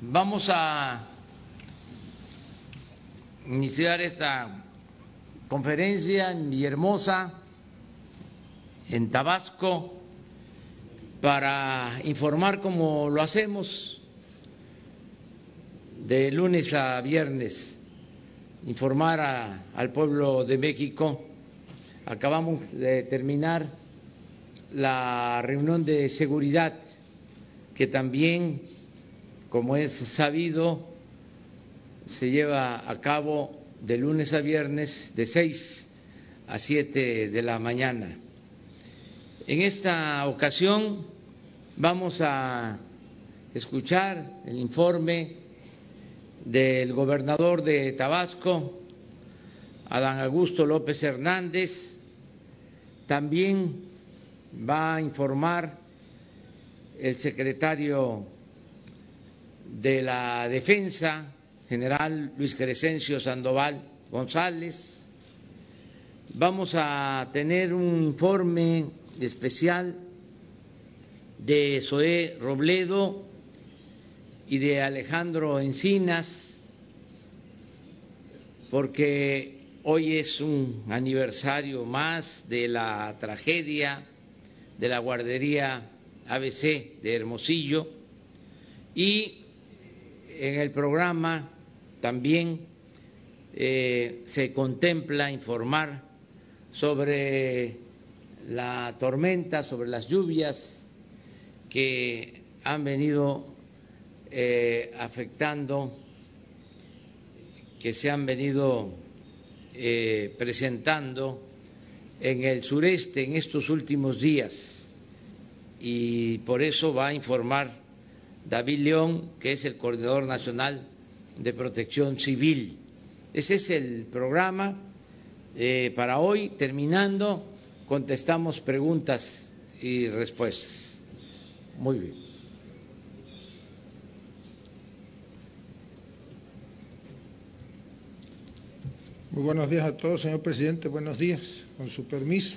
vamos a iniciar esta conferencia en Villahermosa, en Tabasco, para informar como lo hacemos de lunes a viernes, informar al pueblo de México. Acabamos de terminar la reunión de seguridad que también, como es sabido, se lleva a cabo de lunes a viernes de seis a siete de la mañana. En esta ocasión vamos a escuchar el informe del gobernador de Tabasco, Adán Augusto López Hernández. También va a informar el secretario de la Defensa, general Luis Crescencio Sandoval González. Vamos a tener un informe especial de Zoé Robledo y de Alejandro Encinas, porque hoy es un aniversario más de la tragedia de la guardería ABC de Hermosillo y en el programa también eh, se contempla informar sobre la tormenta, sobre las lluvias que han venido eh, afectando, que se han venido eh, presentando en el sureste en estos últimos días. Y por eso va a informar David León, que es el coordinador nacional de protección civil. Ese es el programa eh, para hoy. Terminando, contestamos preguntas y respuestas. Muy bien. Muy buenos días a todos, señor presidente. Buenos días, con su permiso.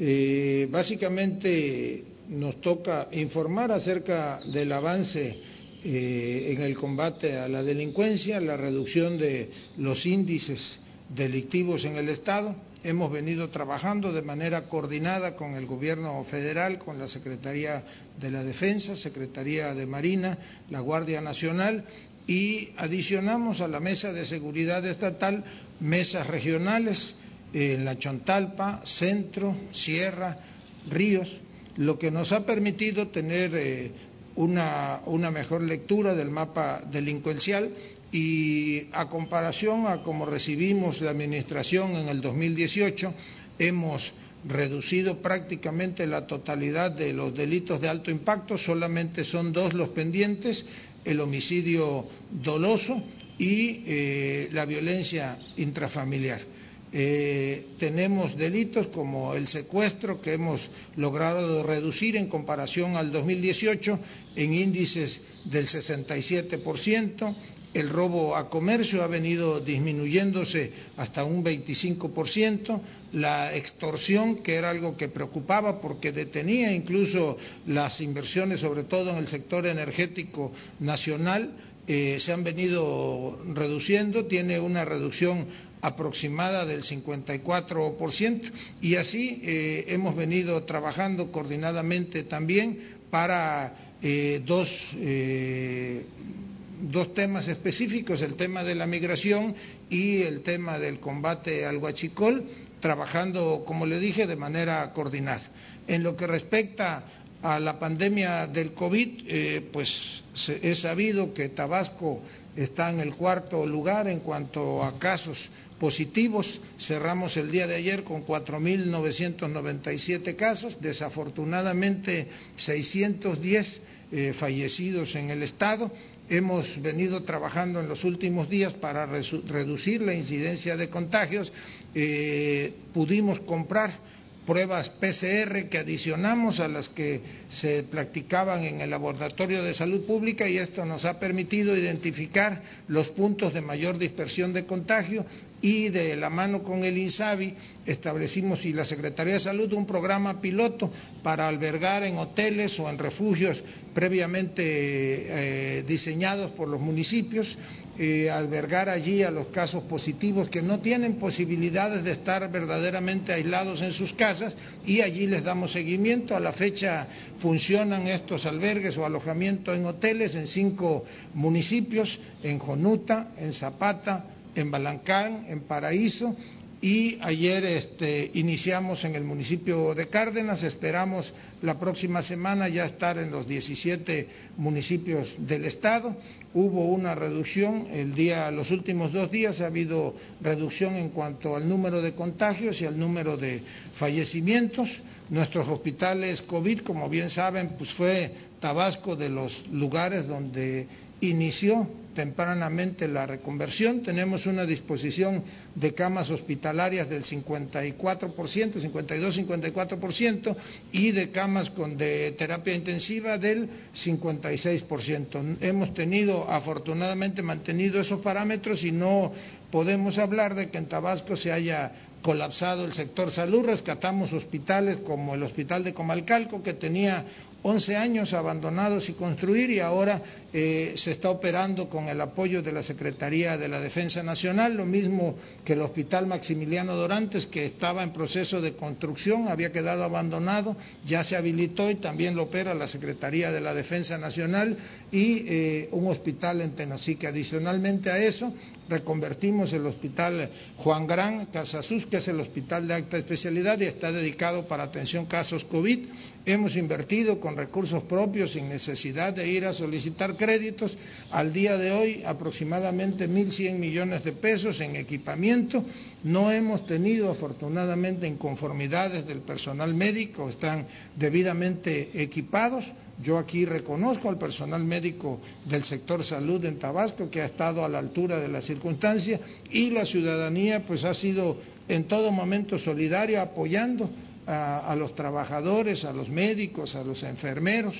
Eh, básicamente nos toca informar acerca del avance eh, en el combate a la delincuencia, la reducción de los índices delictivos en el Estado. Hemos venido trabajando de manera coordinada con el Gobierno federal, con la Secretaría de la Defensa, Secretaría de Marina, la Guardia Nacional y adicionamos a la Mesa de Seguridad Estatal mesas regionales en la Chontalpa, Centro, Sierra, Ríos, lo que nos ha permitido tener eh, una, mejor lectura del mapa delincuencial y a comparación a como recibimos la Administración en el 2018, hemos reducido prácticamente la totalidad de los delitos de alto impacto, solamente son dos los pendientes, el homicidio doloso y eh, la violencia intrafamiliar. Eh, tenemos delitos como el secuestro que hemos logrado reducir en comparación al 2018 en índices del 67%, el robo a comercio ha venido disminuyéndose hasta un 25%, la extorsión, que era algo que preocupaba porque detenía incluso las inversiones, sobre todo en el sector energético nacional, eh, se han venido reduciendo, tiene una reducción aproximada del 54% y así eh, hemos venido trabajando coordinadamente también para eh, dos dos temas específicos, el tema de la migración y el tema del combate al huachicol, trabajando, como le dije, de manera coordinada. En lo que respecta a la pandemia del COVID, eh, pues es sabido que Tabasco está en el cuarto lugar en cuanto a casos positivos. Cerramos el día de ayer con 4.997 casos, desafortunadamente 610 eh, fallecidos en el Estado hemos venido trabajando en los últimos días para reducir la incidencia de contagios. Eh, pudimos comprar pruebas PCR que adicionamos a las que se practicaban en el laboratorio de salud pública y esto nos ha permitido identificar los puntos de mayor dispersión de contagio y de la mano con el INSABI establecimos y la Secretaría de Salud un programa piloto para albergar en hoteles o en refugios previamente eh, diseñados por los municipios, eh, albergar allí a los casos positivos que no tienen posibilidades de estar verdaderamente aislados en sus casas y allí les damos seguimiento. A la fecha funcionan estos albergues o alojamientos en hoteles en cinco municipios, en Jonuta, en Zapata, en Balancán, en Paraíso y ayer este, iniciamos en el municipio de Cárdenas, esperamos la próxima semana ya estar en los 17 municipios del estado. Hubo una reducción, el día, los últimos dos días ha habido reducción en cuanto al número de contagios y al número de fallecimientos. Nuestros hospitales COVID, como bien saben, pues fue Tabasco de los lugares donde inició tempranamente la reconversión. Tenemos una disposición de camas hospitalarias del 54%, 52-54% y de camas con de terapia intensiva del 56%. Hemos tenido, afortunadamente, mantenido esos parámetros y no podemos hablar de que en Tabasco se haya colapsado el sector salud. Rescatamos hospitales como el Hospital de Comalcalco, que tenía 11 años abandonados y construir y ahora eh, se está operando con el apoyo de la Secretaría de la Defensa Nacional, lo mismo que el Hospital Maximiliano Dorantes, que estaba en proceso de construcción, había quedado abandonado, ya se habilitó y también lo opera la Secretaría de la Defensa Nacional y eh, un hospital en Tenosique. Adicionalmente a eso, reconvertimos el hospital Juan Gran Casasus, que es el hospital de alta especialidad y está dedicado para atención casos COVID. Hemos invertido con recursos propios sin necesidad de ir a solicitar créditos. Al día de hoy aproximadamente 1.100 millones de pesos en equipamiento. No hemos tenido afortunadamente inconformidades del personal médico, están debidamente equipados. Yo aquí reconozco al personal médico del sector salud en Tabasco que ha estado a la altura de la circunstancia y la ciudadanía pues ha sido en todo momento solidaria apoyando a, los trabajadores, a los médicos, a los enfermeros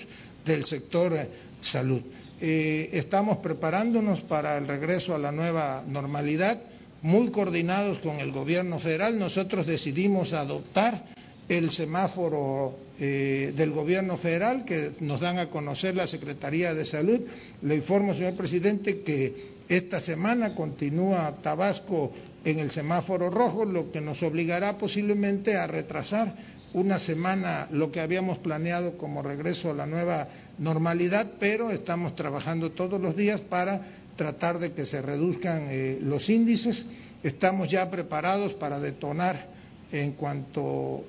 del sector eh, salud. Eh, estamos preparándonos para el regreso a la nueva normalidad, muy coordinados con el gobierno federal. Nosotros decidimos adoptar el semáforo eh, del gobierno federal que nos dan a conocer la Secretaría de Salud. Le informo, señor presidente, que esta semana continúa Tabasco en el semáforo rojo, lo que nos obligará posiblemente a retrasar una semana lo que habíamos planeado como regreso a la nueva normalidad, pero estamos trabajando todos los días para tratar de que se reduzcan eh, los índices. Estamos ya preparados para detonar en cuanto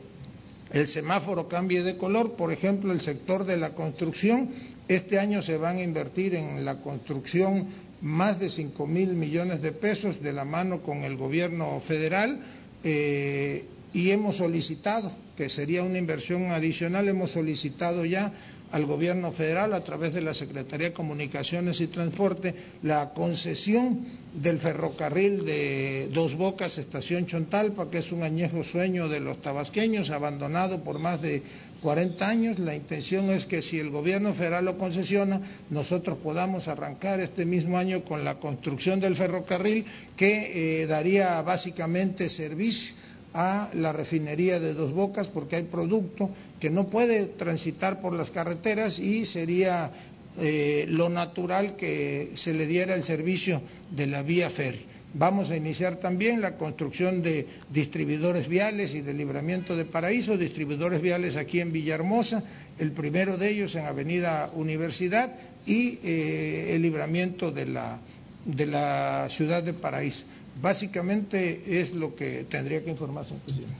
el semáforo cambie de color, por ejemplo, el sector de la construcción, este año se van a invertir en la construcción más de cinco mil millones de pesos de la mano con el gobierno federal eh, y hemos solicitado, que sería una inversión adicional, hemos solicitado ya al gobierno federal a través de la Secretaría de Comunicaciones y Transporte la concesión del ferrocarril de Dos Bocas, estación Chontalpa, que es un añejo sueño de los tabasqueños, abandonado por más de 40 años. La intención es que si el gobierno federal lo concesiona, nosotros podamos arrancar este mismo año con la construcción del ferrocarril que eh, daría básicamente servicio a la refinería de Dos Bocas porque hay producto que no puede transitar por las carreteras y sería eh, lo natural que se le diera el servicio de la vía ferry. Vamos a iniciar también la construcción de distribuidores viales y de libramiento de paraíso, distribuidores viales aquí en Villahermosa, el primero de ellos en Avenida Universidad y eh, el libramiento de la, de la ciudad de Paraíso. Básicamente es lo que tendría que informar, señor presidente.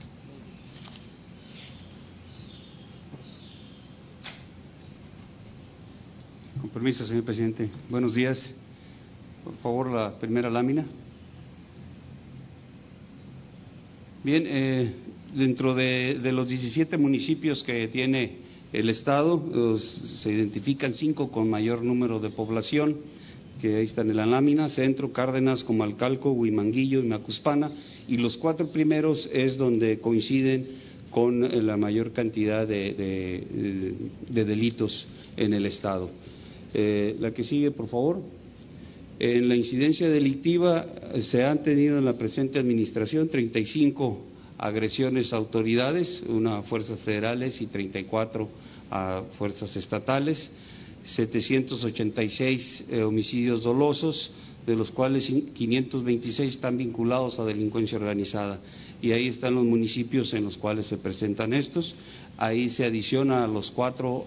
Con permiso, señor presidente. Buenos días. Por favor, la primera lámina. Bien, eh, dentro de, los 17 municipios que tiene el Estado, se identifican cinco con mayor número de población que ahí están en la lámina, Centro, Cárdenas, Comalcalco, Huimanguillo y Macuspana, y los cuatro primeros es donde coinciden con eh, la mayor cantidad de, delitos en el Estado. Eh, la que sigue, por favor. En la incidencia delictiva eh, se han tenido en la presente administración 35 agresiones a autoridades, una a fuerzas federales y 34 a fuerzas estatales. 786 eh, homicidios dolosos, de los cuales 526 están vinculados a delincuencia organizada. Y ahí están los municipios en los cuales se presentan estos. Ahí se adiciona a los cuatro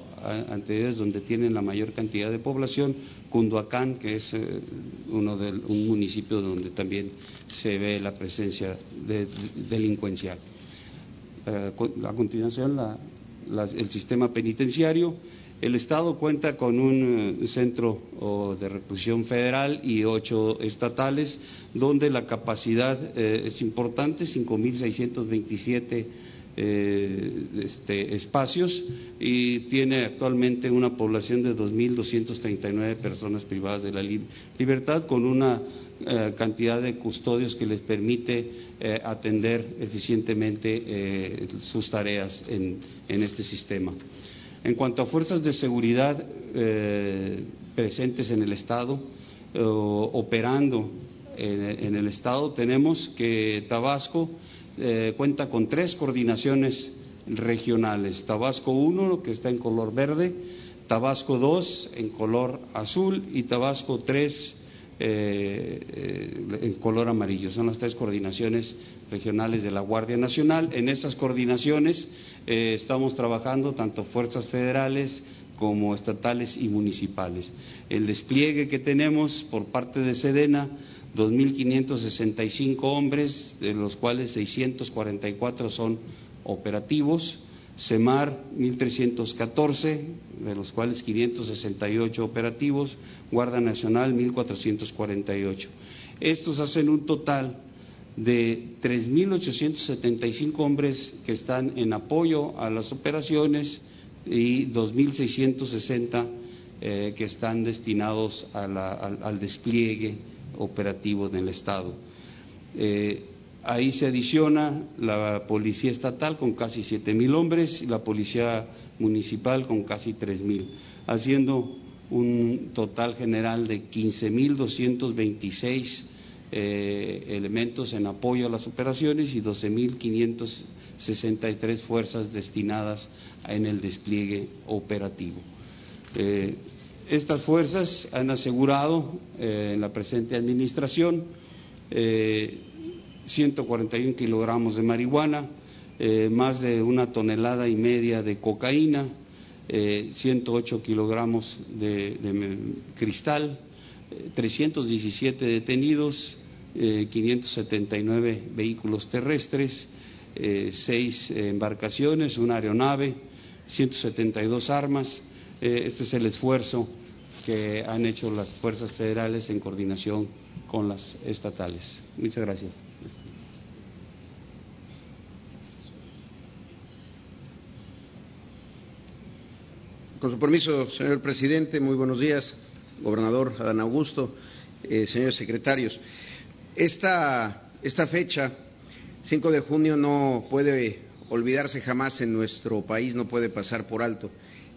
anteriores donde tienen la mayor cantidad de población, Cunduacán, que es eh, uno de, un municipio donde también se ve la presencia de, delincuencial. Eh, a continuación, el sistema penitenciario. El Estado cuenta con un eh, centro de reclusión federal y ocho estatales, donde la capacidad es importante, 5.627 eh, este, espacios y tiene actualmente una población de 2.239 personas privadas de la libertad con una eh, cantidad de custodios que les permite eh, atender eficientemente sus tareas en, este sistema. En cuanto a fuerzas de seguridad presentes en el Estado, operando en el Estado, tenemos que Tabasco eh, cuenta con tres coordinaciones regionales. Tabasco 1, que está en color verde, Tabasco 2 en color azul y Tabasco 3 eh, eh, en color amarillo. Son las tres coordinaciones regionales de la Guardia Nacional. En esas coordinaciones estamos trabajando tanto fuerzas federales como estatales y municipales. El despliegue que tenemos por parte de Sedena 2.565 hombres, de los cuales 644 son operativos, CEMAR 1.314, de los cuales 568 operativos, Guardia Nacional 1.448. Estos hacen un total de 3.875 hombres que están en apoyo a las operaciones y 2.660 eh, que están destinados al despliegue operativo del Estado. Eh, ahí se adiciona la Policía Estatal con casi siete mil hombres y la Policía Municipal con casi tres mil, haciendo un total general de 15.226 eh, elementos en apoyo a las operaciones y 12.563 fuerzas destinadas en el despliegue operativo. Eh, estas fuerzas han asegurado eh, en la presente administración 141 eh, kilogramos de marihuana, más de una tonelada y media de cocaína, 108 kilogramos de, de cristal, 317 detenidos, 579 vehículos terrestres, seis embarcaciones, una aeronave, 172 armas. este es el esfuerzo que han hecho las fuerzas federales en coordinación con las estatales. Muchas gracias. Con su permiso, señor presidente, muy buenos días, gobernador Adán Augusto, eh, señores secretarios. Esta, fecha, 5 de junio, no puede olvidarse jamás en nuestro país, no puede pasar por alto.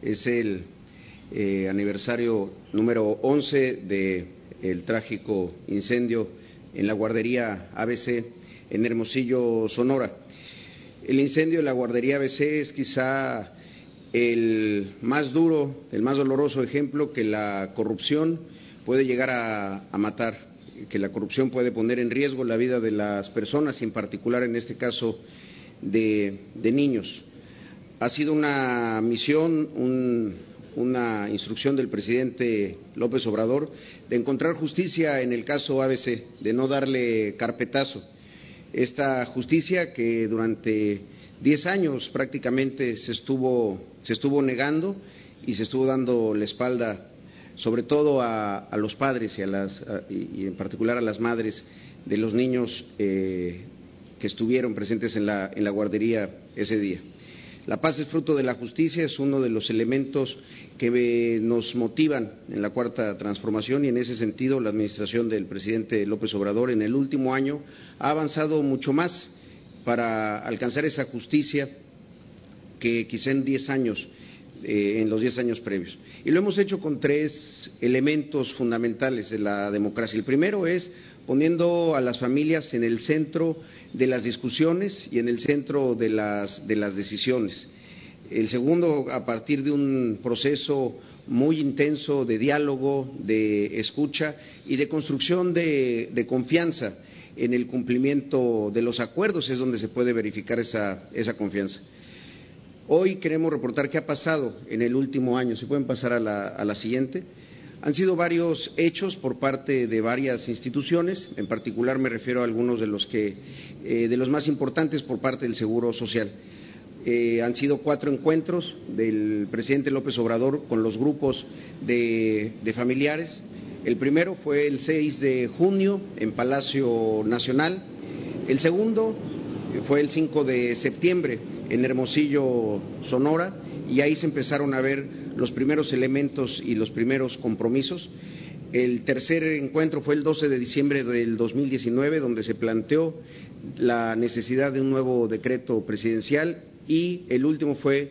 Es el eh, aniversario número 11 del trágico incendio en la guardería ABC en Hermosillo, Sonora. El incendio en la guardería ABC es quizá el más duro, el más doloroso ejemplo que la corrupción puede llegar a, matar, que la corrupción puede poner en riesgo la vida de las personas y en particular en este caso de, de niños. Ha sido una misión, un, una instrucción del presidente López Obrador de encontrar justicia en el caso ABC, de no darle carpetazo. Esta justicia que durante diez años prácticamente se estuvo, se estuvo negando y se estuvo dando la espalda sobre todo a, los padres y, a las, y, en particular a las madres de los niños eh, que estuvieron presentes en la, en la guardería ese día. La paz es fruto de la justicia, es uno de los elementos que nos motivan en la cuarta transformación y en ese sentido la administración del presidente López Obrador en el último año ha avanzado mucho más para alcanzar esa justicia que quizá en diez años, eh, en los diez años previos. Y lo hemos hecho con tres elementos fundamentales de la democracia. El primero es poniendo a las familias en el centro de las discusiones y en el centro de las, de las decisiones. El segundo, a partir de un proceso muy intenso de diálogo, de escucha y de construcción de, confianza en el cumplimiento de los acuerdos es donde se puede verificar esa, confianza. Hoy queremos reportar qué ha pasado en el último año. Si pueden pasar a la, siguiente. Han sido varios hechos por parte de varias instituciones, en particular me refiero a algunos de los que eh, de los más importantes por parte del Seguro Social. Eh, han sido cuatro encuentros del presidente López Obrador con los grupos de, familiares. El primero fue el 6 de junio en Palacio Nacional. El segundo fue el 5 de septiembre en Hermosillo, Sonora, y ahí se empezaron a ver los primeros elementos y los primeros compromisos. El tercer encuentro fue el 12 de diciembre del 2019, donde se planteó la necesidad de un nuevo decreto presidencial y el último fue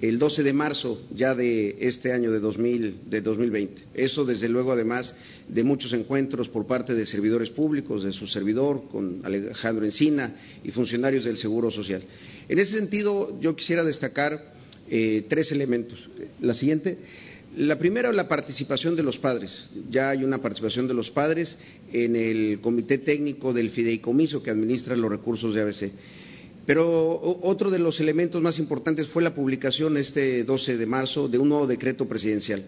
el 12 de marzo ya de este año de, 2020. Eso, desde luego, además de muchos encuentros por parte de servidores públicos, de su servidor, con Alejandro Encina y funcionarios del Seguro Social. En ese sentido, yo quisiera destacar eh, tres elementos. La siguiente. La primera, la participación de los padres. Ya hay una participación de los padres en el comité técnico del fideicomiso que administra los recursos de ABC. Pero otro de los elementos más importantes fue la publicación este 12 de marzo de un nuevo decreto presidencial.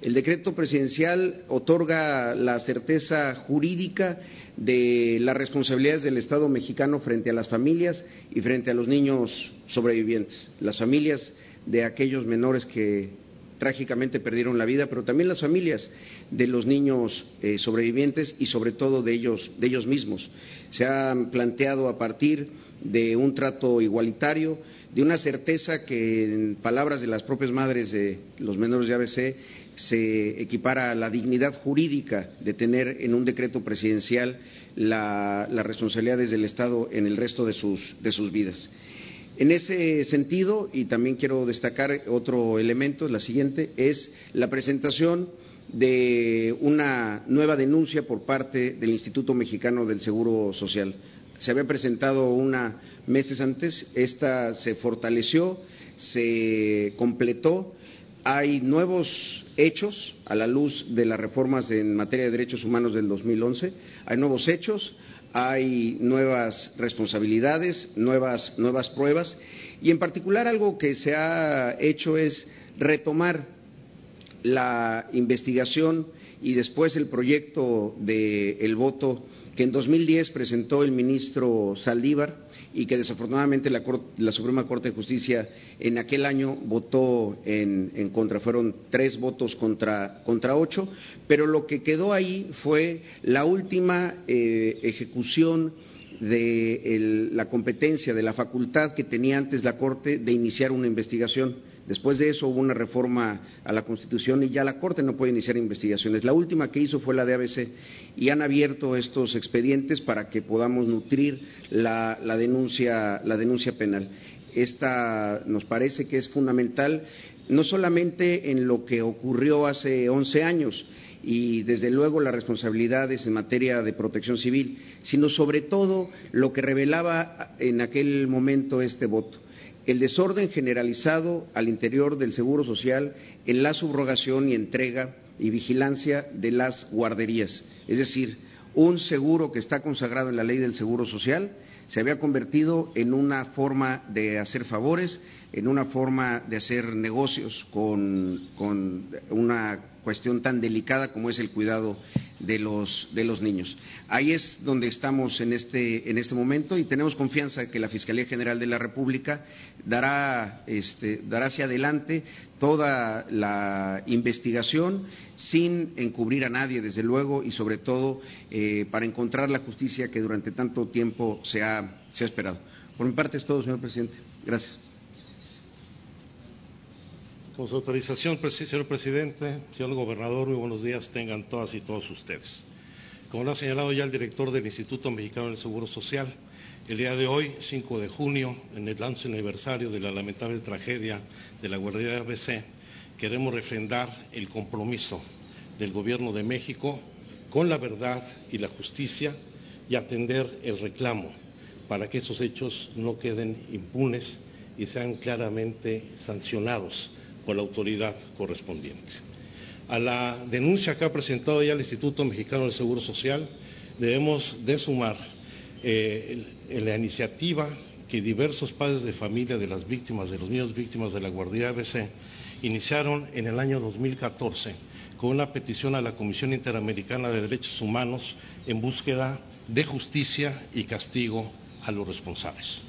El decreto presidencial otorga la certeza jurídica de las responsabilidades del Estado mexicano frente a las familias y frente a los niños sobrevivientes, las familias de aquellos menores que trágicamente perdieron la vida, pero también las familias de los niños eh, sobrevivientes y sobre todo de ellos, de ellos mismos. Se han planteado a partir de un trato igualitario, de una certeza que, en palabras de las propias madres de los menores de ABC, se equipara a la dignidad jurídica de tener en un decreto presidencial las responsabilidades del Estado en el resto de sus, de sus vidas. En ese sentido, y también quiero destacar otro elemento, la siguiente, es la presentación de una nueva denuncia por parte del Instituto Mexicano del Seguro Social. Se había presentado una meses antes, esta se fortaleció, se completó, hay nuevos hechos a la luz de las reformas en materia de derechos humanos del 2011, hay nuevos hechos, hay nuevas responsabilidades, nuevas, nuevas pruebas y en particular algo que se ha hecho es retomar la investigación y después el proyecto del voto que en 2010 presentó el ministro Saldívar y que desafortunadamente la, Suprema Corte de Justicia en aquel año votó en, contra. Fueron tres votos contra, ocho, pero lo que quedó ahí fue la última eh, ejecución de la competencia, de la facultad que tenía antes la Corte de iniciar una investigación Después de eso hubo una reforma a la Constitución y ya la Corte no puede iniciar investigaciones. La última que hizo fue la de ABC y han abierto estos expedientes para que podamos nutrir la, denuncia, la denuncia penal. Esta nos parece que es fundamental no solamente en lo que ocurrió hace 11 años, y desde luego las responsabilidades en materia de protección civil, sino sobre todo lo que revelaba en aquel momento este voto el desorden generalizado al interior del Seguro Social en la subrogación y entrega y vigilancia de las guarderías. Es decir, un seguro que está consagrado en la ley del Seguro Social se había convertido en una forma de hacer favores, en una forma de hacer negocios con, una cuestión tan delicada como es el cuidado de los, de los niños. Ahí es donde estamos en este, en este momento y tenemos confianza que la Fiscalía General de la República dará, este, dará hacia adelante toda la investigación sin encubrir a nadie, desde luego, y sobre todo eh, para encontrar la justicia que durante tanto tiempo se ha, se ha esperado. Por mi parte es todo, señor presidente. Gracias. Con su autorización, señor presidente, señor gobernador, muy buenos días tengan todas y todos ustedes. Como lo ha señalado ya el director del Instituto Mexicano del Seguro Social, el día de hoy, 5 de junio, en el lance aniversario de la lamentable tragedia de la guardería ABC, queremos refrendar el compromiso del Gobierno de México con la verdad y la justicia y atender el reclamo para que esos hechos no queden impunes y sean claramente sancionados por la autoridad correspondiente. a la denuncia que ha presentado ya el Instituto Mexicano del Seguro Social, debemos de sumar eh, la iniciativa que diversos padres de familia de las víctimas, de los niños víctimas de la Guardia ABC, iniciaron en el año 2014 con una petición a la Comisión Interamericana de Derechos Humanos en búsqueda de justicia y castigo a los responsables.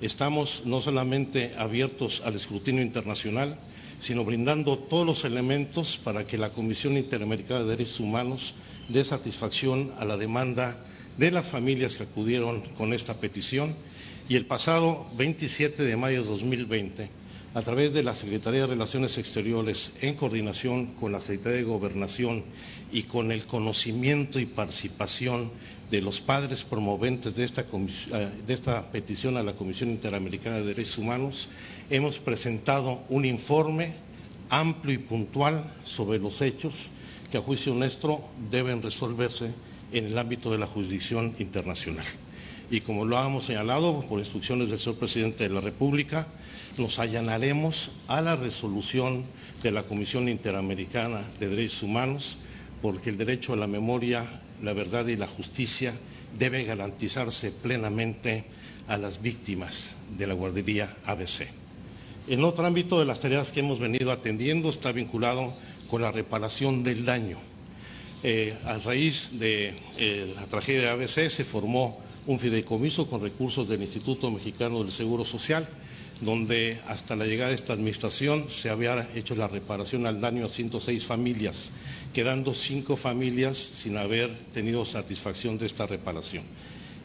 Estamos no solamente abiertos al escrutinio internacional, sino brindando todos los elementos para que la Comisión Interamericana de Derechos Humanos dé satisfacción a la demanda de las familias que acudieron con esta petición. Y el pasado 27 de mayo de 2020, a través de la Secretaría de Relaciones Exteriores, en coordinación con la Secretaría de Gobernación y con el conocimiento y participación de los padres promoventes de esta, eh, de esta petición a la Comisión Interamericana de Derechos Humanos, hemos presentado un informe amplio y puntual sobre los hechos que a juicio nuestro deben resolverse en el ámbito de la jurisdicción internacional. Y como lo hemos señalado por instrucciones del señor presidente de la República, nos allanaremos a la resolución de la Comisión Interamericana de Derechos Humanos, porque el derecho a la memoria, la verdad y la justicia debe garantizarse plenamente a las víctimas de la guardería ABC. En otro ámbito de las tareas que hemos venido atendiendo está vinculado con la reparación del daño eh, a raíz de eh, la tragedia de ABC se formó un fideicomiso con recursos del Instituto Mexicano del Seguro Social, donde hasta la llegada de esta administración se había hecho la reparación al daño a 106 familias, quedando cinco familias sin haber tenido satisfacción de esta reparación.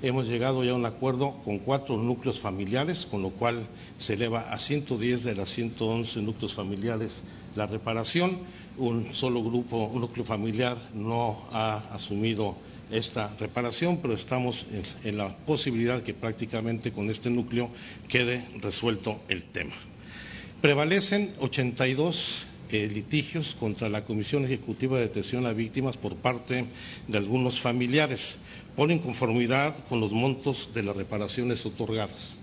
Hemos llegado ya a un acuerdo con cuatro núcleos familiares, con lo cual se eleva a 110 de las 111 núcleos familiares la reparación. Un solo grupo, un núcleo familiar no ha asumido esta reparación, pero estamos en, la posibilidad que prácticamente con este núcleo quede resuelto el tema. Prevalecen 82 eh, litigios contra la Comisión Ejecutiva de Detención a Víctimas por parte de algunos familiares por inconformidad con los montos de las reparaciones otorgadas.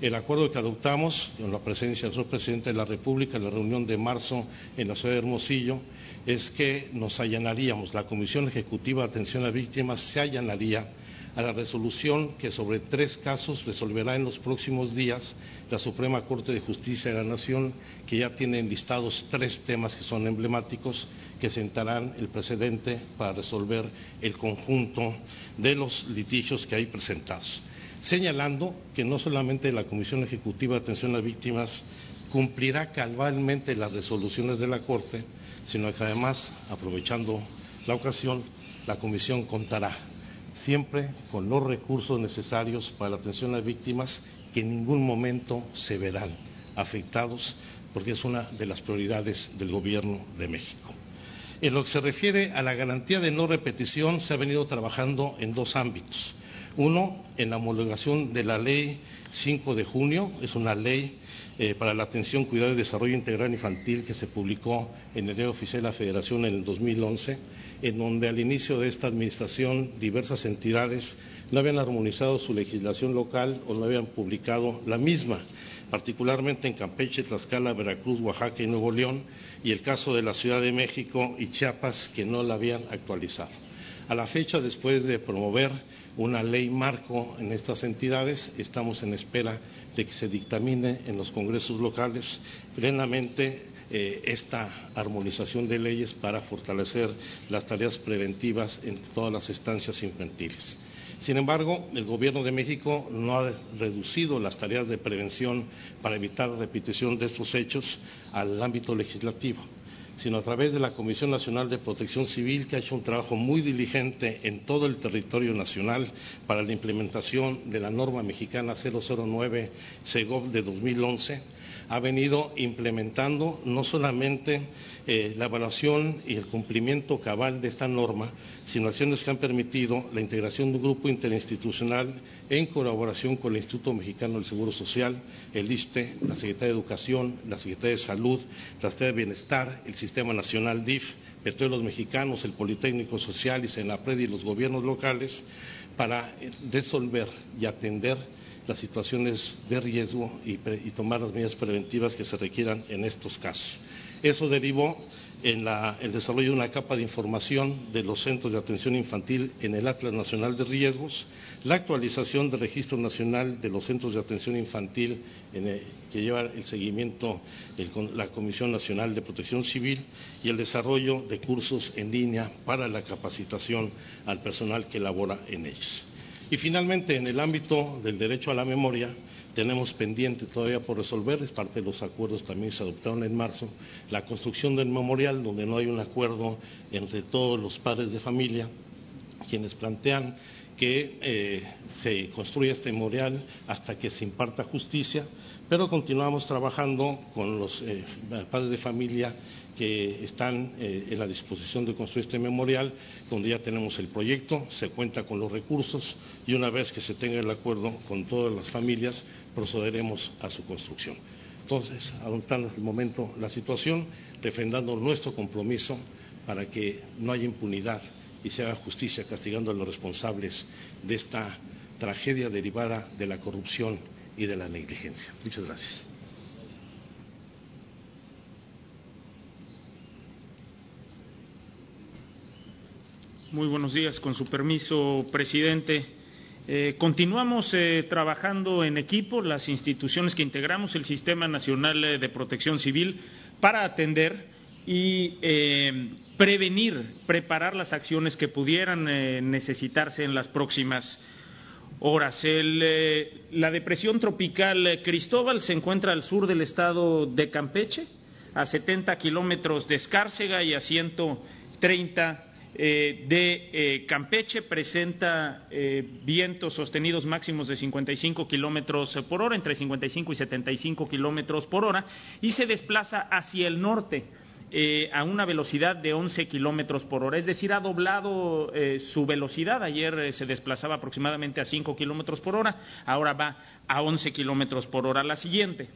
El acuerdo que adoptamos en la presencia del señor presidente de la República en la reunión de marzo en la ciudad de Hermosillo es que nos allanaríamos, la Comisión Ejecutiva de Atención a Víctimas se allanaría a la resolución que sobre tres casos resolverá en los próximos días la Suprema Corte de Justicia de la Nación, que ya tiene listados tres temas que son emblemáticos, que sentarán el precedente para resolver el conjunto de los litigios que hay presentados. Señalando que no solamente la Comisión Ejecutiva de Atención a Víctimas cumplirá cabalmente las resoluciones de la Corte, sino que además, aprovechando la ocasión, la Comisión contará siempre con los recursos necesarios para la atención a víctimas que en ningún momento se verán afectados porque es una de las prioridades del Gobierno de México. En lo que se refiere a la garantía de no repetición, se ha venido trabajando en dos ámbitos. Uno, en la homologación de la Ley 5 de junio, es una ley eh, para la atención, cuidado y desarrollo integral infantil que se publicó en el Diario Oficial de la Federación en el 2011, en donde al inicio de esta administración diversas entidades no habían armonizado su legislación local o no habían publicado la misma, particularmente en Campeche, Tlaxcala, Veracruz, Oaxaca y Nuevo León, y el caso de la Ciudad de México y Chiapas, que no la habían actualizado. A la fecha, después de promover una ley marco en estas entidades, estamos en espera de que se dictamine en los congresos locales plenamente eh, esta armonización de leyes para fortalecer las tareas preventivas en todas las estancias infantiles. Sin embargo, el Gobierno de México no ha reducido las tareas de prevención para evitar repetición de estos hechos al ámbito legislativo sino a través de la Comisión Nacional de Protección Civil, que ha hecho un trabajo muy diligente en todo el territorio nacional para la implementación de la norma mexicana 009 CEGOV de 2011 ha venido implementando no solamente eh, la evaluación y el cumplimiento cabal de esta norma, sino acciones que han permitido la integración de un grupo interinstitucional en colaboración con el Instituto Mexicano del Seguro Social, el ISTE, la Secretaría de Educación, la Secretaría de Salud, la Secretaría de Bienestar, el Sistema Nacional DIF, Petróleos Mexicanos, el Politécnico Social y Senapred y los gobiernos locales para resolver y atender las situaciones de riesgo y, tomar las medidas preventivas que se requieran en estos casos. Eso derivó en el desarrollo de una capa de información de los centros de atención infantil en el Atlas Nacional de Riesgos, la actualización del Registro Nacional de los Centros de Atención Infantil que lleva el seguimiento la Comisión Nacional de Protección Civil y el desarrollo de cursos en línea para la capacitación al personal que labora en ellos. Y finalmente, en el ámbito del derecho a la memoria, tenemos pendiente todavía por resolver, es parte de los acuerdos también se adoptaron en marzo, la construcción del memorial, donde no hay un acuerdo entre todos los padres de familia, quienes plantean que eh, se construya este memorial hasta que se imparta justicia, pero continuamos trabajando con los eh, padres de familia que están eh, en la disposición de construir este memorial, donde ya tenemos el proyecto, se cuenta con los recursos y una vez que se tenga el acuerdo con todas las familias, procederemos a su construcción. Entonces, adoptando hasta el momento la situación, refrendando nuestro compromiso para que no haya impunidad y se haga justicia castigando a los responsables de esta tragedia derivada de la corrupción y de la negligencia. Muchas gracias. Muy buenos días, con su permiso, presidente. Eh, continuamos eh, trabajando en equipo, las instituciones que integramos el Sistema Nacional eh, de Protección Civil, para atender y prevenir, preparar las acciones que pudieran necesitarse en las próximas horas. la depresión tropical Cristóbal se encuentra al sur del estado de Campeche, a 70 kilómetros de Escárcega y a 130 eh, de eh, Campeche presenta eh, vientos sostenidos máximos de 55 kilómetros por hora, entre 55 y 75 kilómetros por hora, y se desplaza hacia el norte. a una velocidad de 11 kilómetros por hora, es decir, ha doblado su velocidad. Ayer se desplazaba aproximadamente a 5 kilómetros por hora, ahora va a 11 kilómetros por hora. La siguiente.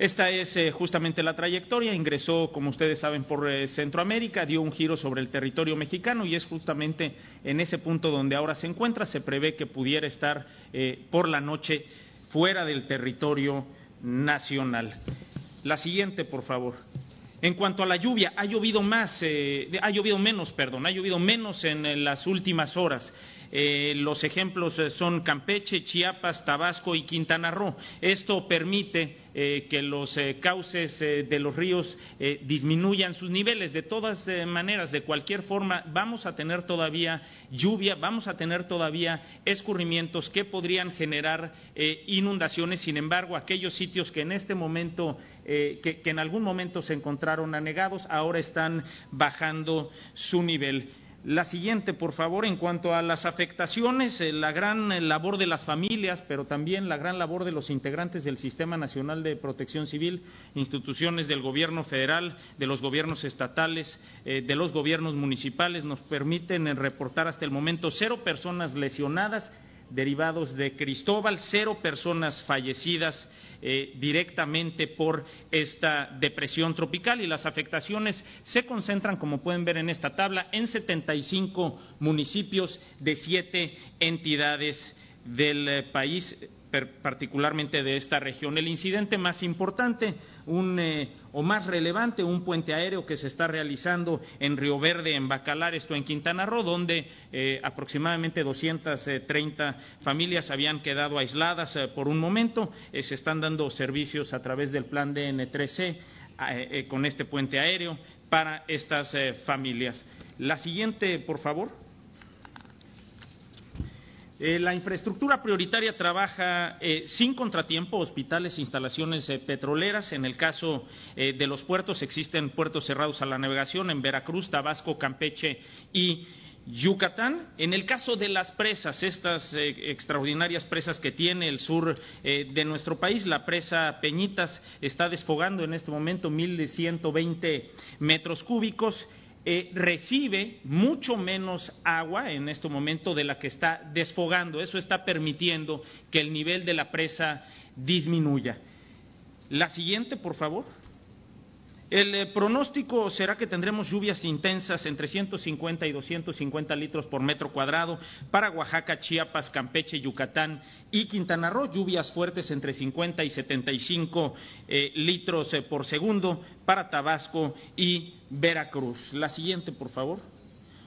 Esta es eh, justamente la trayectoria. Ingresó, como ustedes saben, por eh, Centroamérica, dio un giro sobre el territorio mexicano y es justamente en ese punto donde ahora se encuentra. Se prevé que pudiera estar eh, por la noche fuera del territorio nacional. La siguiente, por favor. En cuanto a la lluvia, ha llovido más, ha llovido menos, perdón, ha llovido menos en las últimas horas. Eh, los ejemplos eh, son Campeche, Chiapas, Tabasco y Quintana Roo. Esto permite eh, que los cauces de los ríos disminuyan sus niveles. De todas maneras, de cualquier forma, vamos a tener todavía lluvia, vamos a tener todavía escurrimientos que podrían generar inundaciones. Sin embargo, aquellos sitios que en este momento, que en algún momento se encontraron anegados, ahora están bajando su nivel. La siguiente, por favor, en cuanto a las afectaciones, eh, la gran eh, labor de las familias, pero también la gran labor de los integrantes del Sistema Nacional de Protección Civil, instituciones del Gobierno federal, de los gobiernos estatales, eh, de los gobiernos municipales, nos permiten reportar hasta el momento cero personas lesionadas derivados de Cristóbal, cero personas fallecidas eh, directamente por esta depresión tropical y las afectaciones se concentran, como pueden ver en esta tabla, en 75 municipios de siete entidades del eh, país particularmente de esta región. El incidente más importante eh, o más relevante, un puente aéreo que se está realizando en Río Verde, en Bacalar, esto en Quintana Roo, donde eh, aproximadamente 230 familias habían quedado aisladas eh, por un momento. se están dando servicios a través del plan DN3C con este puente aéreo para estas familias. La siguiente, por favor. Eh, la infraestructura prioritaria trabaja eh, sin contratiempo, hospitales, instalaciones eh, petroleras. En el caso de los puertos, existen puertos cerrados a la navegación en Veracruz, Tabasco, Campeche y Yucatán. En el caso de las presas, estas extraordinarias presas que tiene el sur de nuestro país, la presa Peñitas está desfogando en este momento 1.120 metros cúbicos eh, recibe mucho menos agua en este momento de la que está desfogando. Eso está permitiendo que el nivel de la presa disminuya. La siguiente, por favor. El eh, pronóstico será que tendremos lluvias intensas entre 150 y 250 litros por metro cuadrado para Oaxaca, Chiapas, Campeche, Yucatán y Quintana Roo. Lluvias fuertes entre 50 y 75 eh, litros eh, por segundo para Tabasco y Veracruz. La siguiente, por favor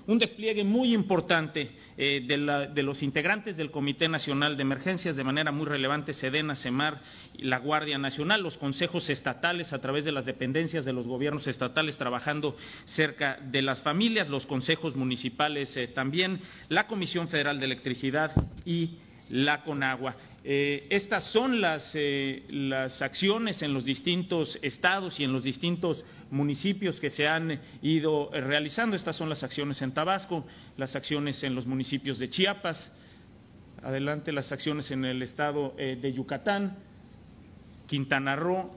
un despliegue muy importante eh, de, los integrantes del Comité Nacional de Emergencias, de manera muy relevante, SEDENA, CEMAR, la Guardia Nacional, los consejos estatales a través de las dependencias de los gobiernos estatales trabajando cerca de las familias, los consejos municipales eh, también, la Comisión Federal de Electricidad y la Conagua. Eh, estas son eh, las, acciones en los distintos estados y en los distintos municipios que se han ido realizando. Estas son las acciones en Tabasco, las acciones en los municipios de Chiapas, adelante las acciones en el estado eh, de Yucatán, Quintana Roo,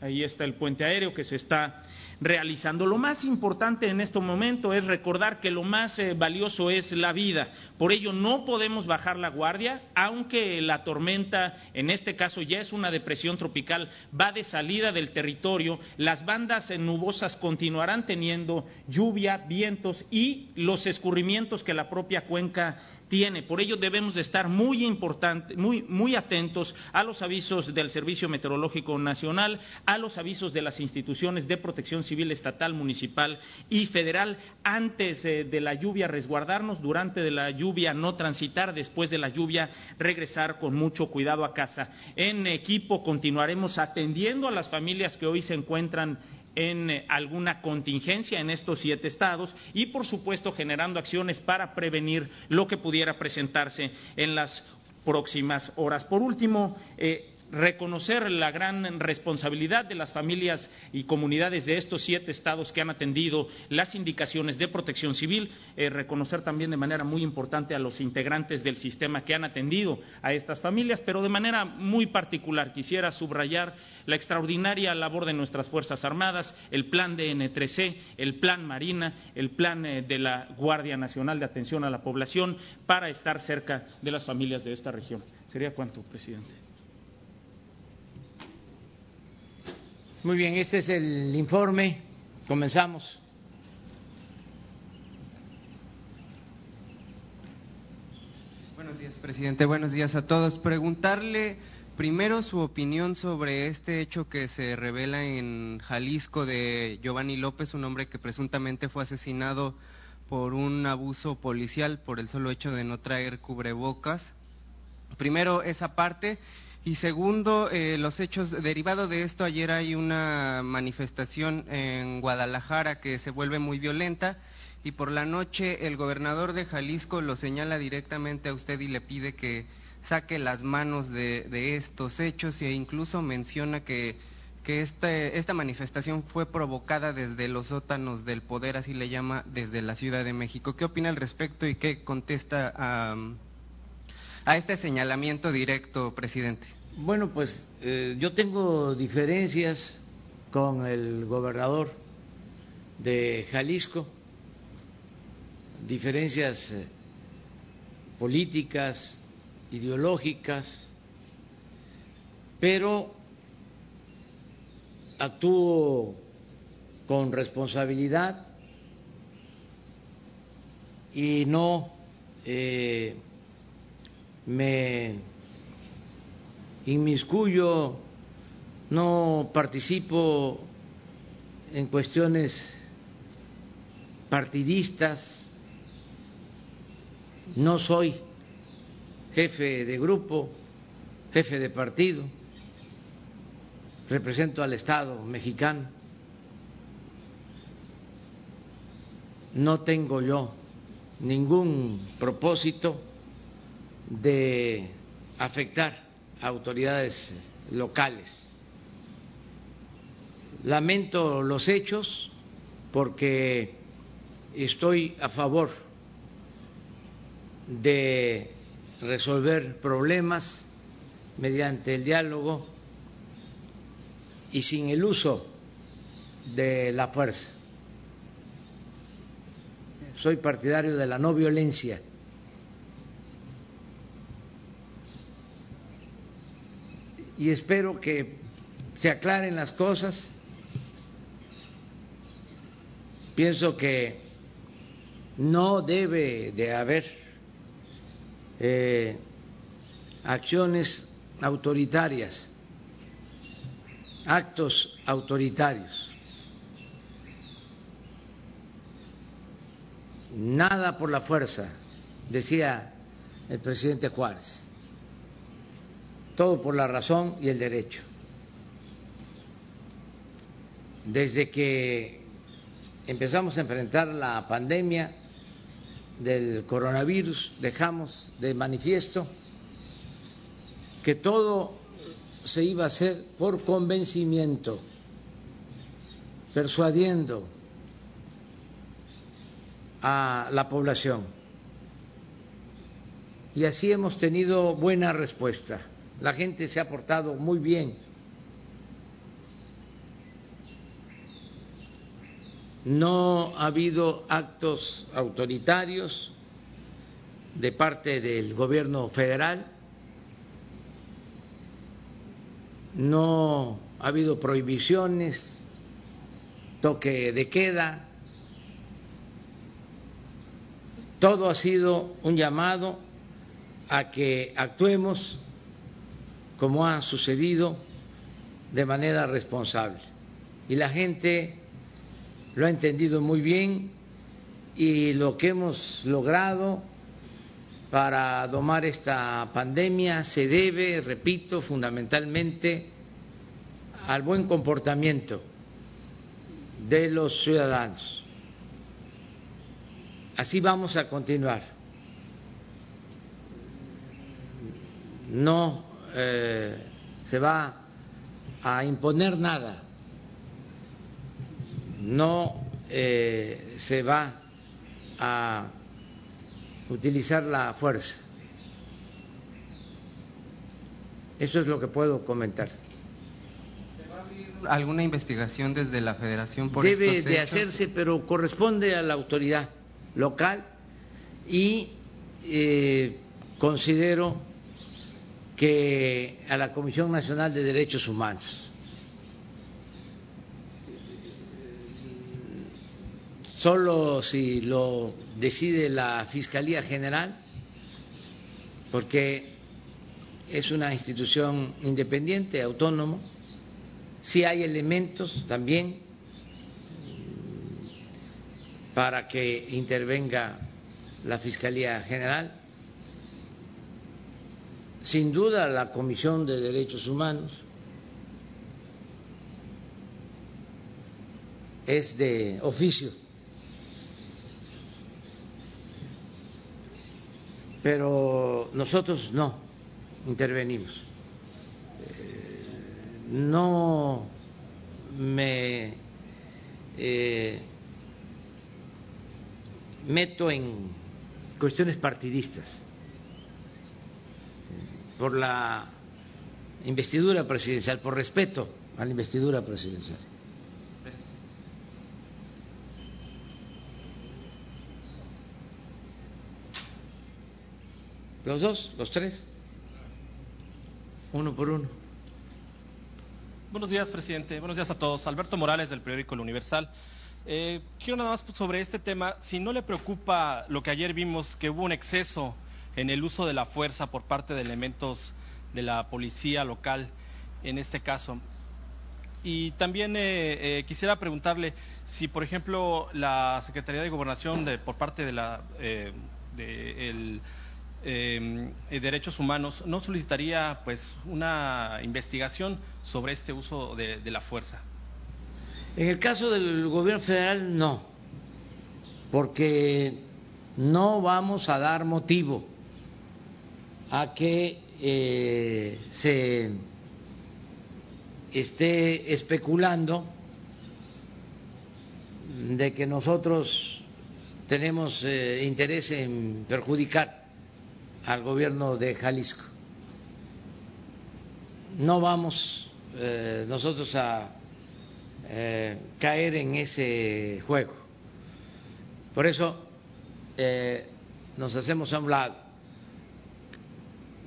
ahí está el puente aéreo que se está realizando. Lo más importante en este momento es recordar que lo más eh, valioso es la vida. Por ello no podemos bajar la guardia, aunque la tormenta, en este caso ya es una depresión tropical, va de salida del territorio, las bandas nubosas continuarán teniendo lluvia, vientos y los escurrimientos que la propia cuenca tiene. Por ello debemos de estar muy, importante, muy, muy atentos a los avisos del Servicio Meteorológico Nacional, a los avisos de las instituciones de protección civil estatal, municipal y federal. Antes eh, de la lluvia resguardarnos, durante de la lluvia no transitar, después de la lluvia regresar con mucho cuidado a casa. En equipo continuaremos atendiendo a las familias que hoy se encuentran en eh, alguna contingencia en estos siete estados y, por supuesto, generando acciones para prevenir lo que pudiera presentarse en las próximas horas. Por último, eh, reconocer la gran responsabilidad de las familias y comunidades de estos siete estados que han atendido las indicaciones de protección civil, eh, reconocer también de manera muy importante a los integrantes del sistema que han atendido a estas familias, pero de manera muy particular quisiera subrayar la extraordinaria labor de nuestras Fuerzas Armadas, el plan de N3C, el plan Marina, el plan eh, de la Guardia Nacional de Atención a la Población para estar cerca de las familias de esta región. ¿Sería cuánto, presidente? Muy bien, este es el informe. Comenzamos. Buenos días, presidente. Buenos días a todos. Preguntarle primero su opinión sobre este hecho que se revela en Jalisco de Giovanni López, un hombre que presuntamente fue asesinado por un abuso policial por el solo hecho de no traer cubrebocas. Primero esa parte y segundo, eh, los hechos derivados de esto, ayer hay una manifestación en Guadalajara que se vuelve muy violenta y por la noche el gobernador de Jalisco lo señala directamente a usted y le pide que saque las manos de, estos hechos e incluso menciona que, que este, esta manifestación fue provocada desde los sótanos del poder, así le llama, desde la Ciudad de México. ¿Qué opina al respecto y qué contesta a a este señalamiento directo, presidente? Bueno, pues eh, yo tengo diferencias con el gobernador de Jalisco, diferencias eh, políticas, ideológicas, pero actúo con responsabilidad y no eh, me inmiscuyo, no participo en cuestiones partidistas, no soy jefe de grupo, jefe de partido, represento al Estado mexicano, no tengo yo ningún propósito de afectar a autoridades locales. Lamento los hechos porque estoy a favor de resolver problemas mediante el diálogo y sin el uso de la fuerza. Soy partidario de la no violencia y espero que se aclaren las cosas pienso que no debe de haber eh, acciones autoritarias, actos autoritarios. Nada por la fuerza, decía el presidente Juárez. Todo por la razón y el derecho. Desde que empezamos a enfrentar la pandemia del coronavirus, dejamos de manifiesto que todo se iba a hacer por convencimiento, persuadiendo a la población. Y así hemos tenido buena respuesta. La gente se ha portado muy bien. No ha habido actos autoritarios de parte del gobierno federal. No ha habido prohibiciones, toque de queda. Todo ha sido un llamado a que actuemos como ha sucedido de manera responsable. Y la gente lo ha entendido muy bien y lo que hemos logrado para domar esta pandemia se debe, repito, fundamentalmente al buen comportamiento de los ciudadanos. Así vamos a continuar. No eh, se va a imponer nada, no eh, se va a utilizar la fuerza. Eso es lo que puedo comentar. ¿Se va a abrir alguna investigación desde la Federación por Debe estos de hacerse, pero corresponde a la autoridad local y eh, considero que a la Comisión Nacional de Derechos Humanos. Solo si lo decide la Fiscalía General, porque es una institución independiente, autónomo, si hay elementos también para que intervenga la Fiscalía General. Sin duda, la Comisión de Derechos Humanos es de oficio, pero nosotros no intervenimos. Eh, No me eh, meto en cuestiones partidistas por la investidura presidencial, por respeto a la investidura presidencial. Los dos, los tres, uno por uno. Buenos días, presidente. Buenos días a todos. Alberto Morales, del periódico El Universal. Eh, quiero nada más sobre este tema. Si no le preocupa lo que ayer vimos, que hubo un exceso en el uso de la fuerza por parte de elementos de la policía local, en este caso. Y también eh, eh, quisiera preguntarle si, por ejemplo, la Secretaría de Gobernación, de, por parte de la eh, de el, eh, Derechos Humanos, no solicitaría pues una investigación sobre este uso de la fuerza. En el caso del gobierno federal, no, porque no vamos a dar motivo a que eh, se esté especulando de que nosotros tenemos eh, interés en perjudicar al gobierno de Jalisco. No vamos eh, nosotros a caer en ese juego. Por eso nos hacemos a un lado.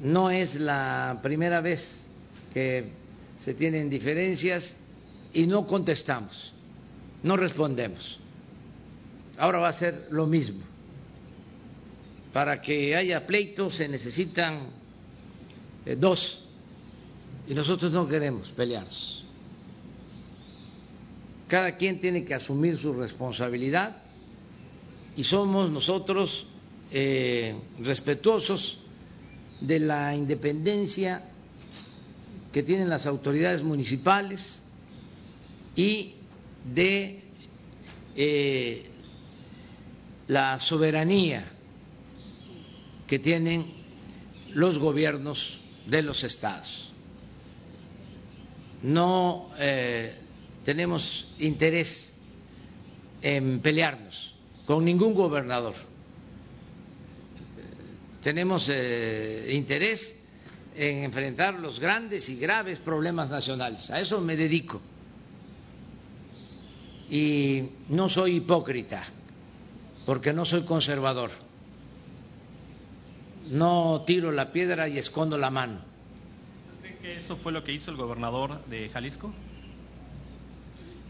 No es la primera vez que se tienen diferencias y no contestamos, no respondemos. ahora va a ser lo mismo. Para que haya pleitos se necesitan eh, dos y nosotros no queremos pelearnos. Cada quien tiene que asumir su responsabilidad y somos nosotros eh, respetuosos de la independencia que tienen las autoridades municipales y de eh, la soberanía que tienen los gobiernos de los estados. No eh, tenemos interés en pelearnos con ningún gobernador. Tenemos eh, interés en enfrentar los grandes y graves problemas nacionales. A eso me dedico. Y no soy hipócrita, porque no soy conservador. No tiro la piedra y escondo la mano. ¿Cree que eso fue lo que hizo el gobernador de Jalisco?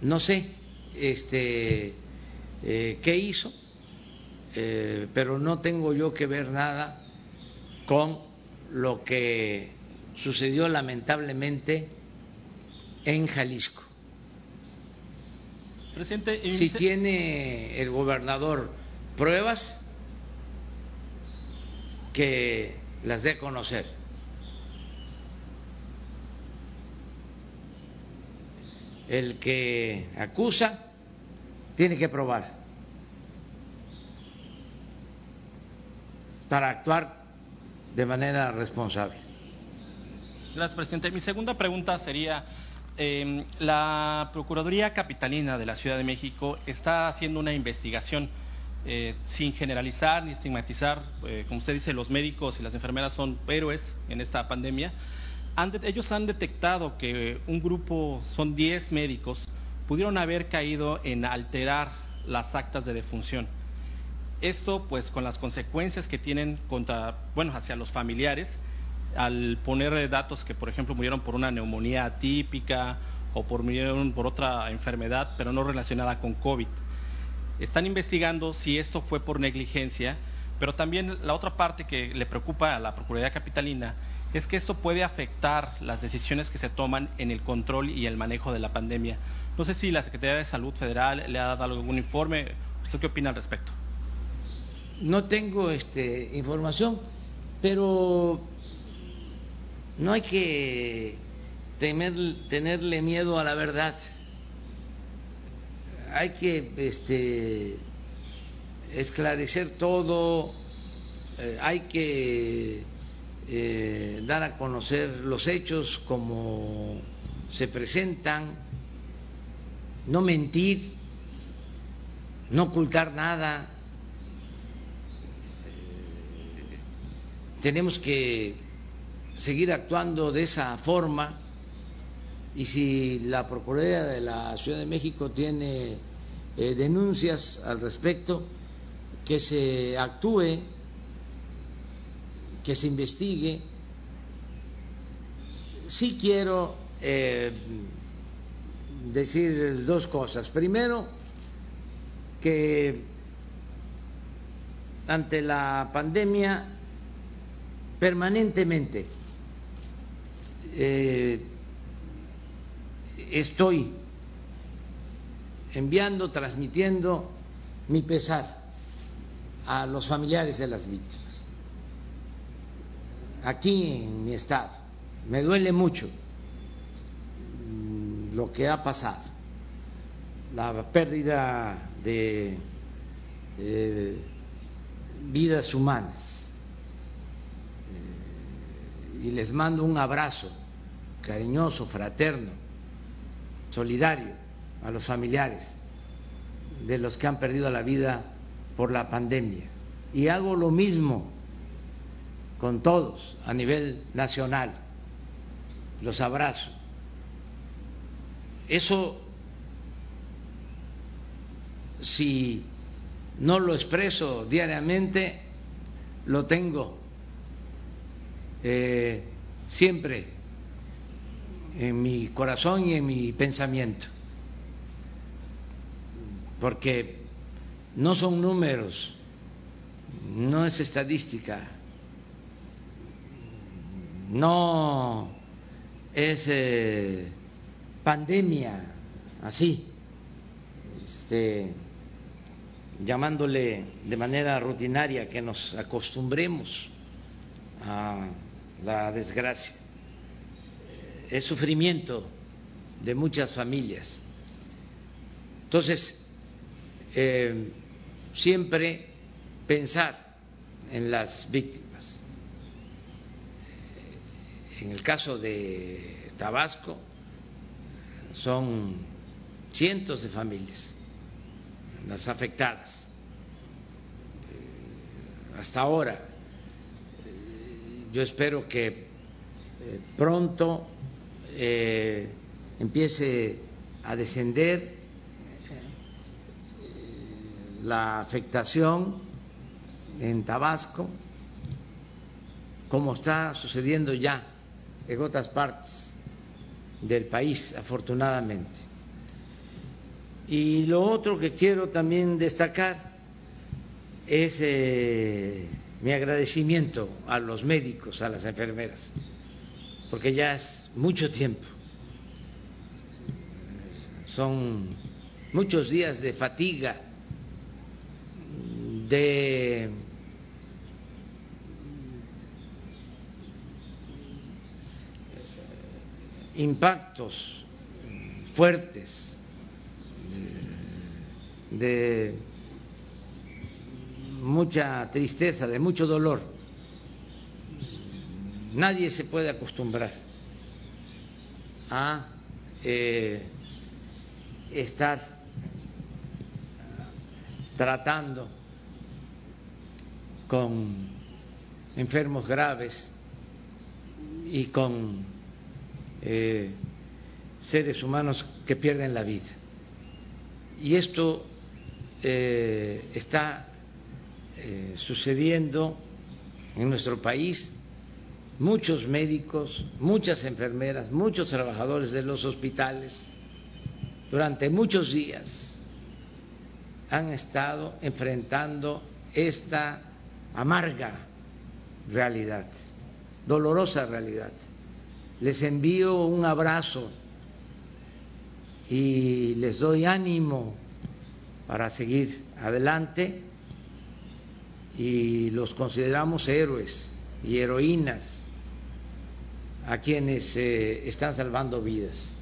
No sé este, eh, qué hizo, eh, pero no tengo yo que ver nada con lo que sucedió lamentablemente en Jalisco. Presidente, si tiene el gobernador pruebas, que las dé a conocer. El que acusa tiene que probar para actuar de manera responsable. Gracias, presidente. Mi segunda pregunta sería, eh, la Procuraduría Capitalina de la Ciudad de México está haciendo una investigación eh, sin generalizar ni estigmatizar, eh, como usted dice, los médicos y las enfermeras son héroes en esta pandemia. ellos han detectado que un grupo, son 10 médicos, pudieron haber caído en alterar las actas de defunción. Esto, pues, con las consecuencias que tienen contra, bueno, hacia los familiares, al poner datos que, por ejemplo, murieron por una neumonía atípica o por murieron por otra enfermedad, pero no relacionada con COVID. Están investigando si esto fue por negligencia, pero también la otra parte que le preocupa a la Procuraduría Capitalina es que esto puede afectar las decisiones que se toman en el control y el manejo de la pandemia. No sé si la Secretaría de Salud Federal le ha dado algún informe. ¿Usted qué opina al respecto? No tengo este, información, pero no hay que temer, tenerle miedo a la verdad. Hay que este, esclarecer todo, eh, hay que eh, dar a conocer los hechos como se presentan, no mentir, no ocultar nada. Tenemos que seguir actuando de esa forma y si la Procuraduría de la Ciudad de México tiene eh, denuncias al respecto, que se actúe, que se investigue. Sí quiero eh, decir dos cosas. Primero, que ante la pandemia permanentemente eh, estoy enviando, transmitiendo mi pesar a los familiares de las víctimas. Aquí en mi estado me duele mucho mm, lo que ha pasado, la pérdida de vidas humanas y les mando un abrazo cariñoso, fraterno, solidario a los familiares de los que han perdido la vida por la pandemia. Y hago lo mismo con todos a nivel nacional. Los abrazo. Eso, si no lo expreso diariamente, lo tengo eh, siempre en mi corazón y en mi pensamiento, porque no son números, no es estadística, no es eh, pandemia, así, este, llamándole de manera rutinaria que nos acostumbremos a la desgracia, es sufrimiento de muchas familias. Entonces, eh, siempre pensar en las víctimas. En el caso de Tabasco, son cientos de familias las afectadas. Hasta ahora, yo espero que eh, pronto eh, empiece a descender eh, la afectación en Tabasco, como está sucediendo ya en otras partes del país, afortunadamente. Y lo otro que quiero también destacar es mi agradecimiento a los médicos, a las enfermeras, porque ya es mucho tiempo, son muchos días de fatiga, de impactos fuertes, de mucha tristeza, de mucho dolor. Nadie se puede acostumbrar a eh, estar tratando con enfermos graves y con eh, seres humanos que pierden la vida. Y esto eh, está eh, sucediendo en nuestro país. Muchos médicos, muchas enfermeras, muchos trabajadores de los hospitales durante muchos días han estado enfrentando esta amarga realidad, dolorosa realidad. Les envío un abrazo y les doy ánimo para seguir adelante y los consideramos héroes y heroínas a quienes eh, están salvando vidas.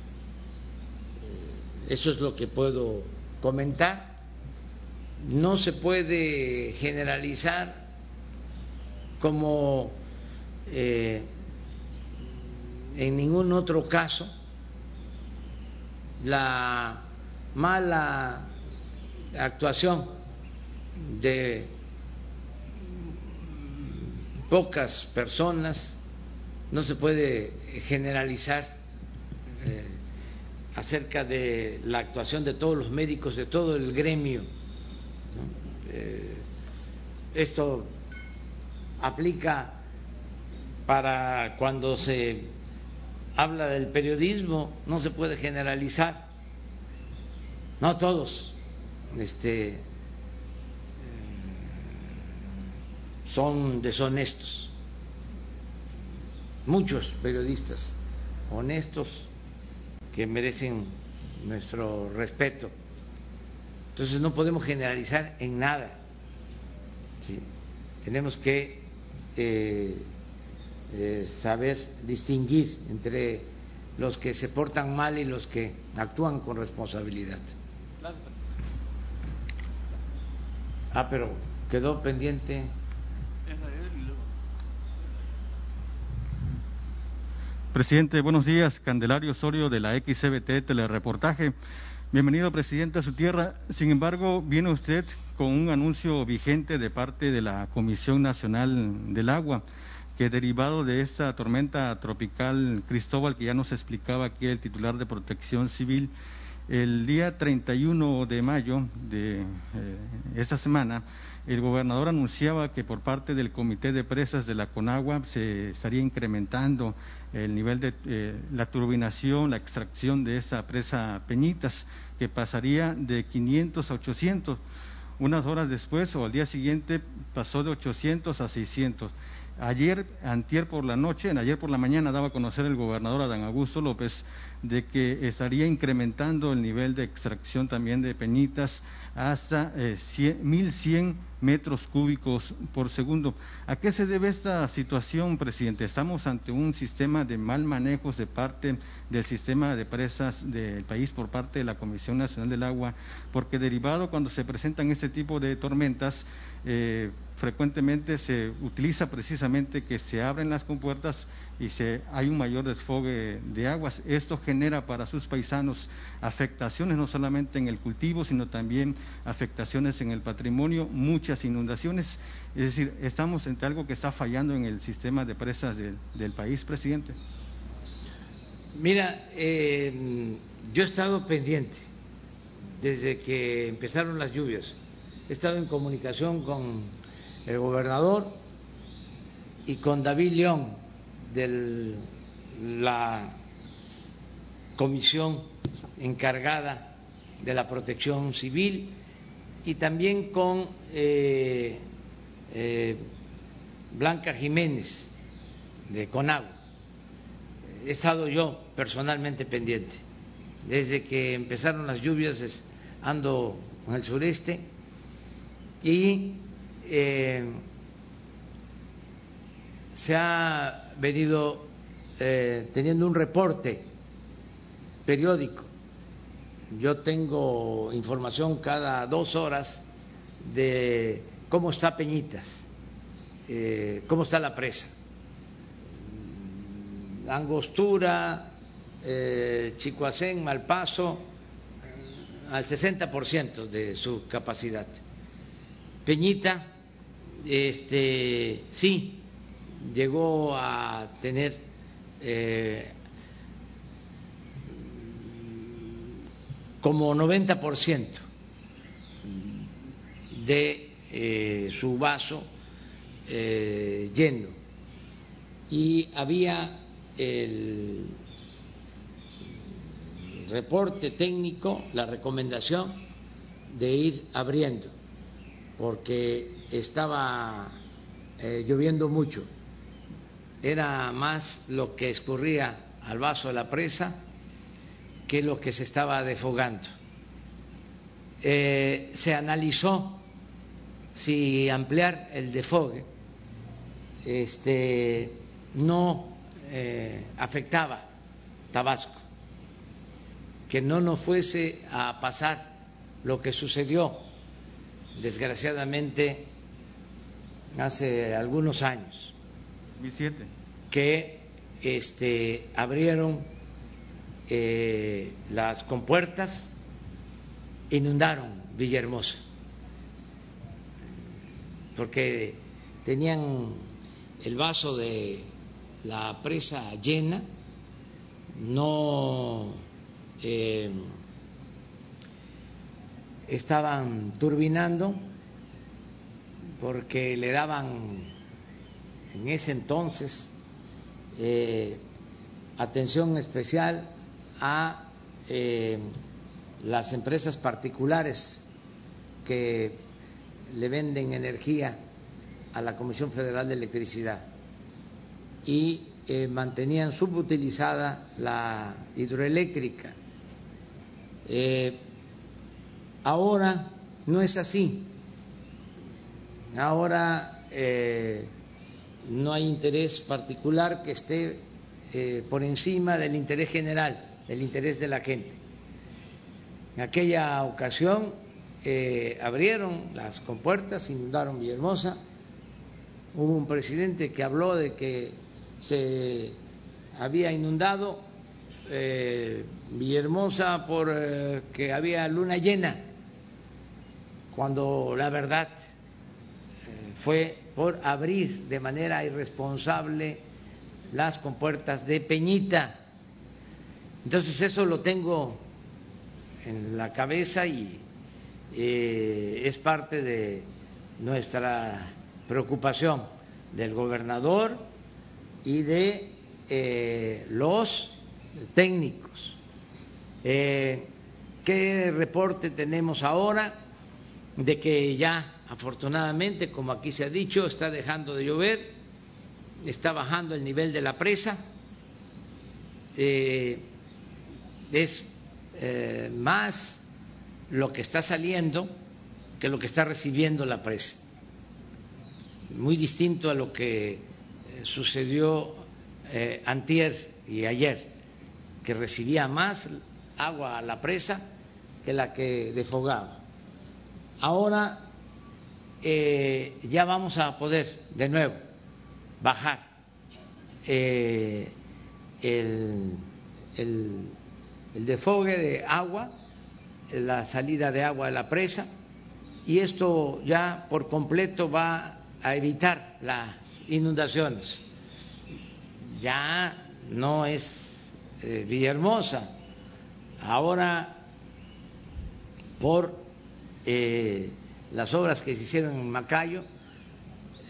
Eso es lo que puedo comentar. No se puede generalizar como eh, en ningún otro caso la mala actuación de pocas personas no se puede generalizar eh, acerca de la actuación de todos los médicos, de todo el gremio. Eh, esto aplica para cuando se habla del periodismo, no se puede generalizar. No todos este, son deshonestos. Muchos periodistas honestos que merecen nuestro respeto. Entonces no podemos generalizar en nada. Tenemos que eh, eh, saber distinguir entre los que se portan mal y los que actúan con responsabilidad. Ah, pero quedó pendiente. Presidente, buenos días. Candelario Osorio de la XCBT Telereportaje. Bienvenido, presidente, a su tierra. Sin embargo, viene usted con un anuncio vigente de parte de la Comisión Nacional del Agua, que derivado de esta tormenta tropical Cristóbal, que ya nos explicaba aquí el titular de Protección Civil, el día 31 de mayo de eh, esta semana, el gobernador anunciaba que por parte del Comité de Presas de la Conagua se estaría incrementando el nivel de eh, la turbinación, la extracción de esa presa Peñitas, que pasaría de 500 a 800. Unas horas después o al día siguiente pasó de 800 a 600. Ayer, antier por la noche, ayer por la mañana daba a conocer el gobernador Adán Augusto López de que estaría incrementando el nivel de extracción también de peñitas hasta eh, 1.100 metros cúbicos por segundo. ¿A qué se debe esta situación, presidente? Estamos ante un sistema de mal manejos de parte del sistema de presas del país por parte de la Comisión Nacional del Agua, porque derivado cuando se presentan este tipo de tormentas, eh, frecuentemente se utiliza precisamente que se abren las compuertas y se, hay un mayor desfogue de aguas. Esto genera para sus paisanos afectaciones no solamente en el cultivo, sino también afectaciones en el patrimonio, muchas inundaciones. Es decir, estamos ante algo que está fallando en el sistema de presas del país, presidente. Mira, eh, yo he estado pendiente desde que empezaron las lluvias. He estado en comunicación con el gobernador y con David León de la comisión encargada de la protección civil y también con eh, eh, Blanca Jiménez de CONAGUA. He estado yo personalmente pendiente. Desde que empezaron las lluvias ando en el sureste y eh, se ha venido eh, teniendo un reporte periódico. Yo tengo información cada dos horas de cómo está Peñitas, eh, cómo está la presa. Angostura, eh, Chicoacén, Malpaso, al 60% de su capacidad. Peñita este, sí, llegó a tener eh, como 90% de eh, su vaso eh, lleno. Y había el reporte técnico, la recomendación de ir abriendo, porque estaba eh, lloviendo mucho, era más lo que escurría al vaso de la presa que lo que se estaba defogando. Eh, se analizó si ampliar el defogue este, no eh, afectaba Tabasco, que no nos fuese a pasar lo que sucedió desgraciadamente hace algunos años. Que este, abrieron eh, las compuertas, inundaron Villahermosa, porque tenían el vaso de la presa llena, no eh, estaban turbinando porque le daban en ese entonces eh, atención especial a eh, las empresas particulares que le venden energía a la Comisión Federal de Electricidad y eh, mantenían subutilizada la hidroeléctrica. ahora no es así Ahora no hay interés particular que esté eh, por encima del interés general, del interés de la gente. En aquella ocasión eh, abrieron las compuertas, inundaron Villahermosa. Hubo un presidente que habló de que se había inundado Villahermosa por que había luna llena, cuando la verdad fue por abrir de manera irresponsable las compuertas de Peñita. Entonces eso lo tengo en la cabeza y eh, es parte de nuestra preocupación del gobernador y de eh, los técnicos. Eh, ¿Qué reporte tenemos ahora? de que ya afortunadamente, como aquí se ha dicho, está dejando de llover, está bajando el nivel de la presa, eh, es eh, más lo que está saliendo que lo que está recibiendo la presa. Muy distinto a lo que eh, sucedió antier y ayer, que recibía más agua a la presa que la que defogaba. Ahora eh, ya vamos a poder de nuevo bajar eh, el, el, el defogue de agua, la salida de agua de la presa, y esto ya por completo va a evitar las inundaciones. Ya no es eh, Villahermosa, ahora por eh, las obras que se hicieron en Macayo,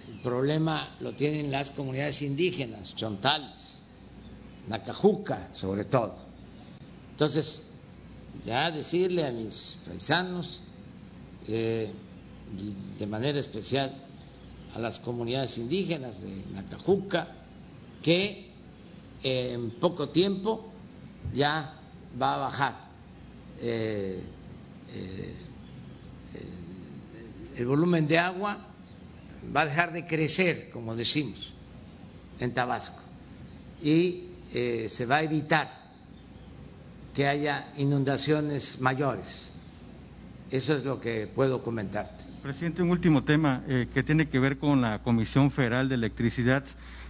el problema lo tienen las comunidades indígenas, chontales, Nacajuca sobre todo. Entonces, ya decirle a mis paisanos, eh, de manera especial a las comunidades indígenas de Nacajuca, que en poco tiempo ya va a bajar eh, eh, el volumen de agua va a dejar de crecer, como decimos, en Tabasco, y eh, se va a evitar que haya inundaciones mayores. Eso es lo que puedo comentarte. Presidente, un último tema eh, que tiene que ver con la Comisión Federal de Electricidad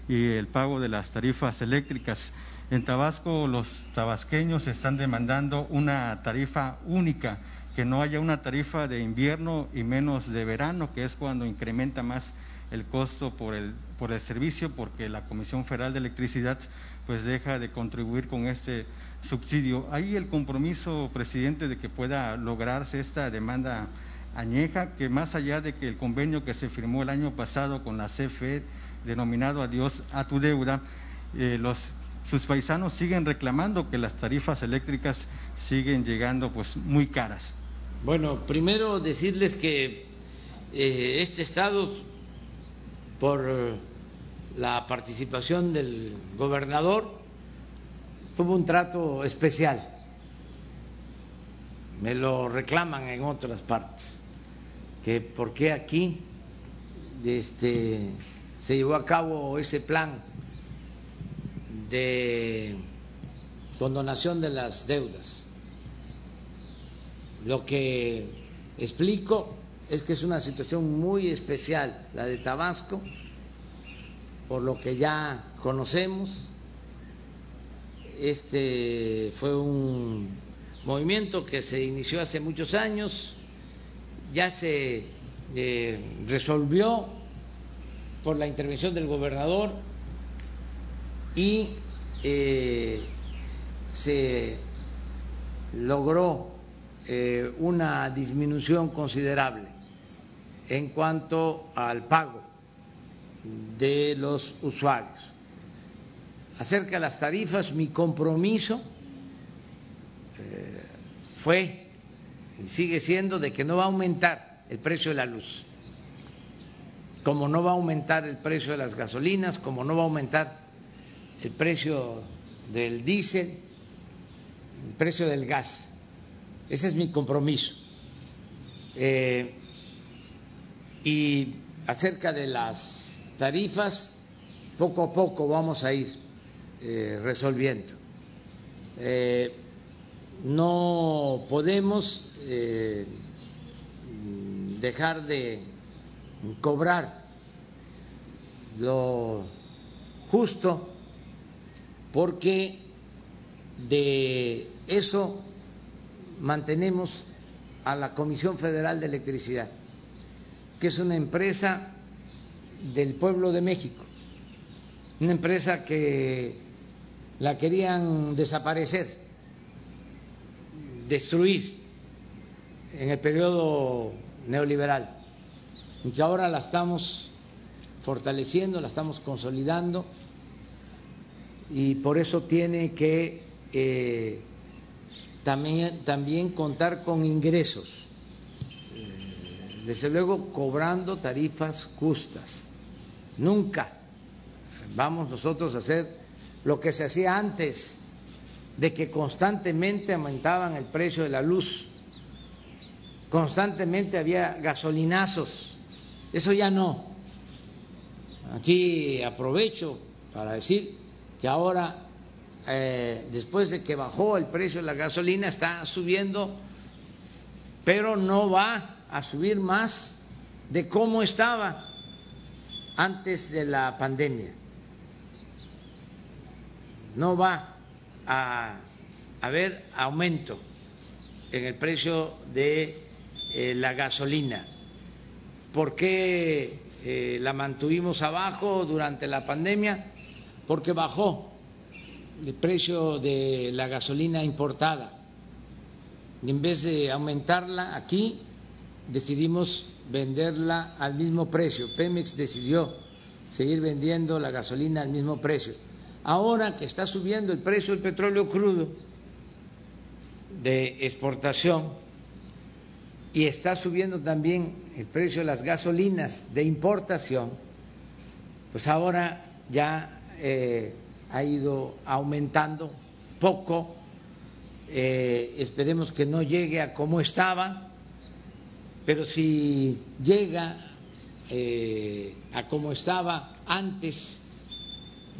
y el pago de las tarifas eléctricas. En Tabasco los tabasqueños están demandando una tarifa única que no haya una tarifa de invierno y menos de verano, que es cuando incrementa más el costo por el, por el servicio, porque la Comisión Federal de Electricidad pues deja de contribuir con este subsidio. ¿Hay el compromiso, presidente, de que pueda lograrse esta demanda añeja, que más allá de que el convenio que se firmó el año pasado con la CFE, denominado Adiós a tu deuda, eh, los sus paisanos siguen reclamando que las tarifas eléctricas siguen llegando pues muy caras. Bueno, primero decirles que eh, este Estado, por la participación del gobernador, tuvo un trato especial. Me lo reclaman en otras partes, que por qué aquí este, se llevó a cabo ese plan de condonación de las deudas lo que explico es que es una situación muy especial la de Tabasco, por lo que ya conocemos. Este fue un movimiento que se inició hace muchos años, ya se eh, resolvió por la intervención del gobernador y eh, se logró eh, una disminución considerable en cuanto al pago de los usuarios. Acerca de las tarifas, mi compromiso eh, fue y sigue siendo de que no va a aumentar el precio de la luz, como no va a aumentar el precio de las gasolinas, como no va a aumentar el precio del diésel, el precio del gas. Ese es mi compromiso. Eh, y acerca de las tarifas, poco a poco vamos a ir eh, resolviendo. Eh, no podemos dejar de cobrar lo justo porque de eso mantenemos a la Comisión Federal de Electricidad, que es una empresa del pueblo de México, una empresa que la querían desaparecer, destruir en el periodo neoliberal, y que ahora la estamos fortaleciendo, la estamos consolidando, y por eso tiene que eh, también, también contar con ingresos. desde luego cobrando tarifas justas. Nunca vamos nosotros a hacer lo que se hacía antes, de que constantemente aumentaban el precio de la luz, constantemente había gasolinazos, eso ya no. Aquí aprovecho para decir que ahora, eh, después de que bajó el precio de la gasolina, está subiendo, pero no va a subir más de cómo estaba antes de la pandemia. No va a haber aumento en el precio de eh, la gasolina. ¿Por qué eh, la mantuvimos abajo durante la pandemia? Porque bajó el precio de la gasolina importada. Y en vez de aumentarla aquí, decidimos venderla al mismo precio. Pemex decidió seguir vendiendo la gasolina al mismo precio. Ahora que está subiendo el precio del petróleo crudo de exportación y está subiendo también el precio de las gasolinas de importación, pues ahora ya eh, ha ido aumentando poco. Eh, esperemos que no llegue a como estaba, pero si llega eh, a como estaba antes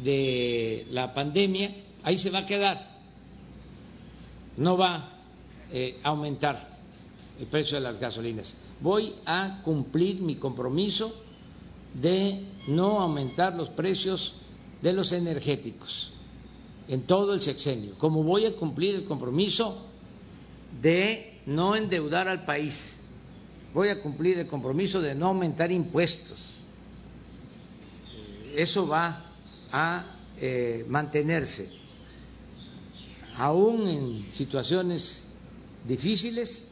de la pandemia, ahí se va a quedar, no va eh, a aumentar el precio de las gasolinas. Voy a cumplir mi compromiso de no aumentar los precios de los energéticos en todo el sexenio, como voy a cumplir el compromiso de no endeudar al país voy a cumplir el compromiso de no aumentar impuestos. Eso va a eh, mantenerse. Aún en situaciones difíciles,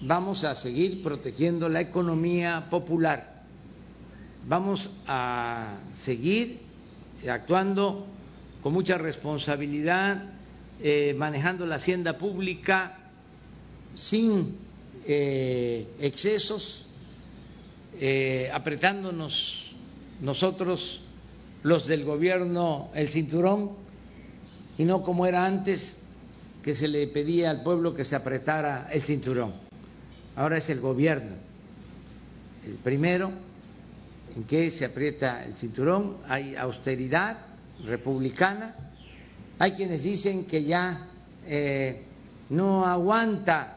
vamos a seguir protegiendo la economía popular. Vamos a seguir actuando con mucha responsabilidad, eh, manejando la hacienda pública sin eh, excesos, eh, apretándonos nosotros los del gobierno el cinturón y no como era antes que se le pedía al pueblo que se apretara el cinturón. Ahora es el gobierno el primero en que se aprieta el cinturón, hay austeridad republicana, hay quienes dicen que ya eh, no aguanta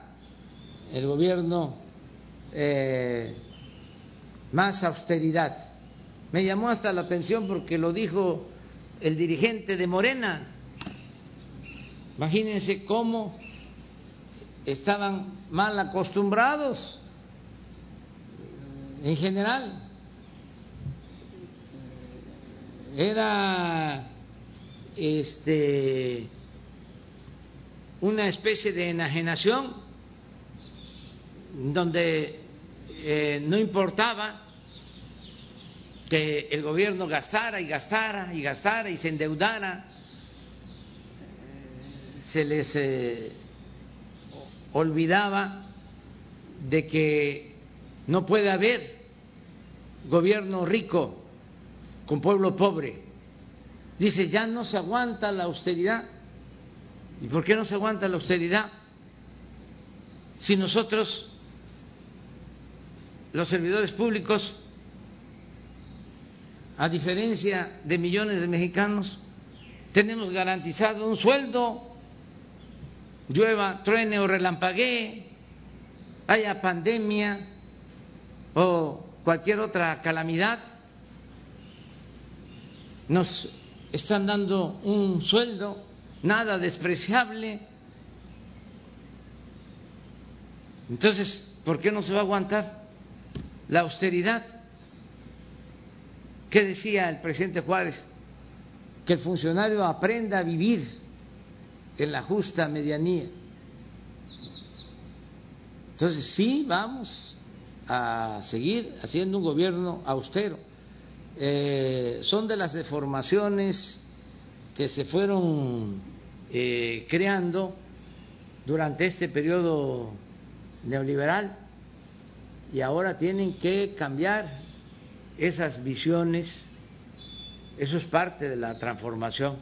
el gobierno eh, más austeridad. Me llamó hasta la atención porque lo dijo el dirigente de Morena. Imagínense cómo estaban mal acostumbrados en general. Era este una especie de enajenación donde eh, no importaba que el gobierno gastara y gastara y gastara y se endeudara, se les eh, olvidaba de que no puede haber gobierno rico con pueblo pobre. Dice, ya no se aguanta la austeridad. ¿Y por qué no se aguanta la austeridad? Si nosotros los servidores públicos, a diferencia de millones de mexicanos, tenemos garantizado un sueldo, llueva, truene o relampaguee, haya pandemia o cualquier otra calamidad, nos están dando un sueldo nada despreciable. Entonces, ¿por qué no se va a aguantar? la austeridad. ¿Qué decía el presidente Juárez? Que el funcionario aprenda a vivir en la justa medianía. Entonces sí vamos a seguir haciendo un gobierno austero. Eh, son de las deformaciones que se fueron eh, creando durante este periodo neoliberal y ahora tienen que cambiar esas visiones, eso es parte de la transformación,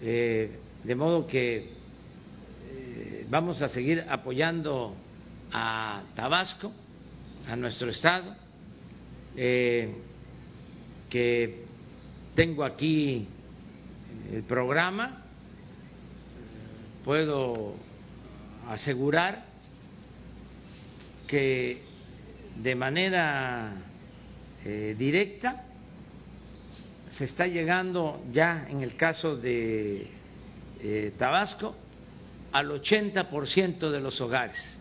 eh, de modo que vamos a seguir apoyando a Tabasco, a nuestro Estado, que tengo aquí el programa, puedo asegurar que de manera eh, directa se está llegando ya en el caso de eh, Tabasco al 80% de los hogares.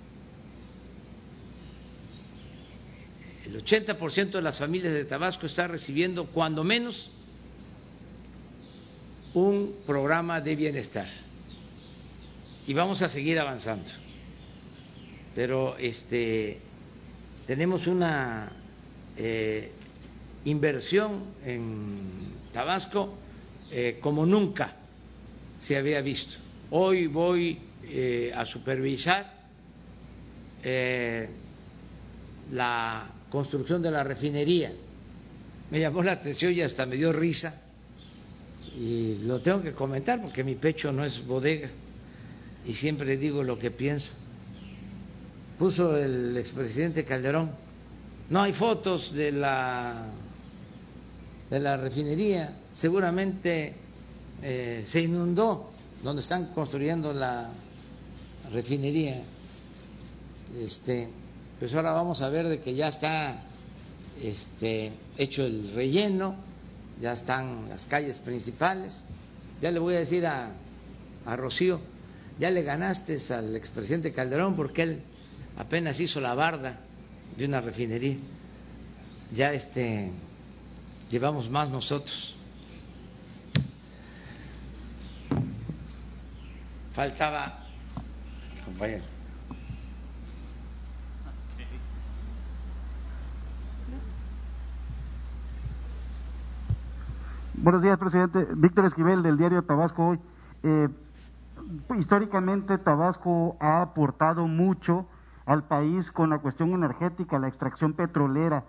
El 80% de las familias de Tabasco está recibiendo cuando menos un programa de bienestar. Y vamos a seguir avanzando. Pero este tenemos una eh, inversión en Tabasco eh, como nunca se había visto. Hoy voy eh, a supervisar la construcción de la refinería. Me llamó la atención y hasta me dio risa y lo tengo que comentar porque mi pecho no es bodega y siempre digo lo que pienso. Puso el expresidente Calderón, no hay fotos de la de la refinería, seguramente eh, se inundó donde están construyendo la refinería. Este, pues ahora vamos a ver de que ya está este, hecho el relleno, ya están las calles principales. Ya le voy a decir a, a Rocío, ya le ganaste al expresidente Calderón porque él apenas hizo la barda de una refinería. Ya este llevamos más nosotros. Faltaba compañero. Buenos días, presidente. Víctor Esquivel, del diario Tabasco hoy. Eh, históricamente, Tabasco ha aportado mucho al país con la cuestión energética, la extracción petrolera.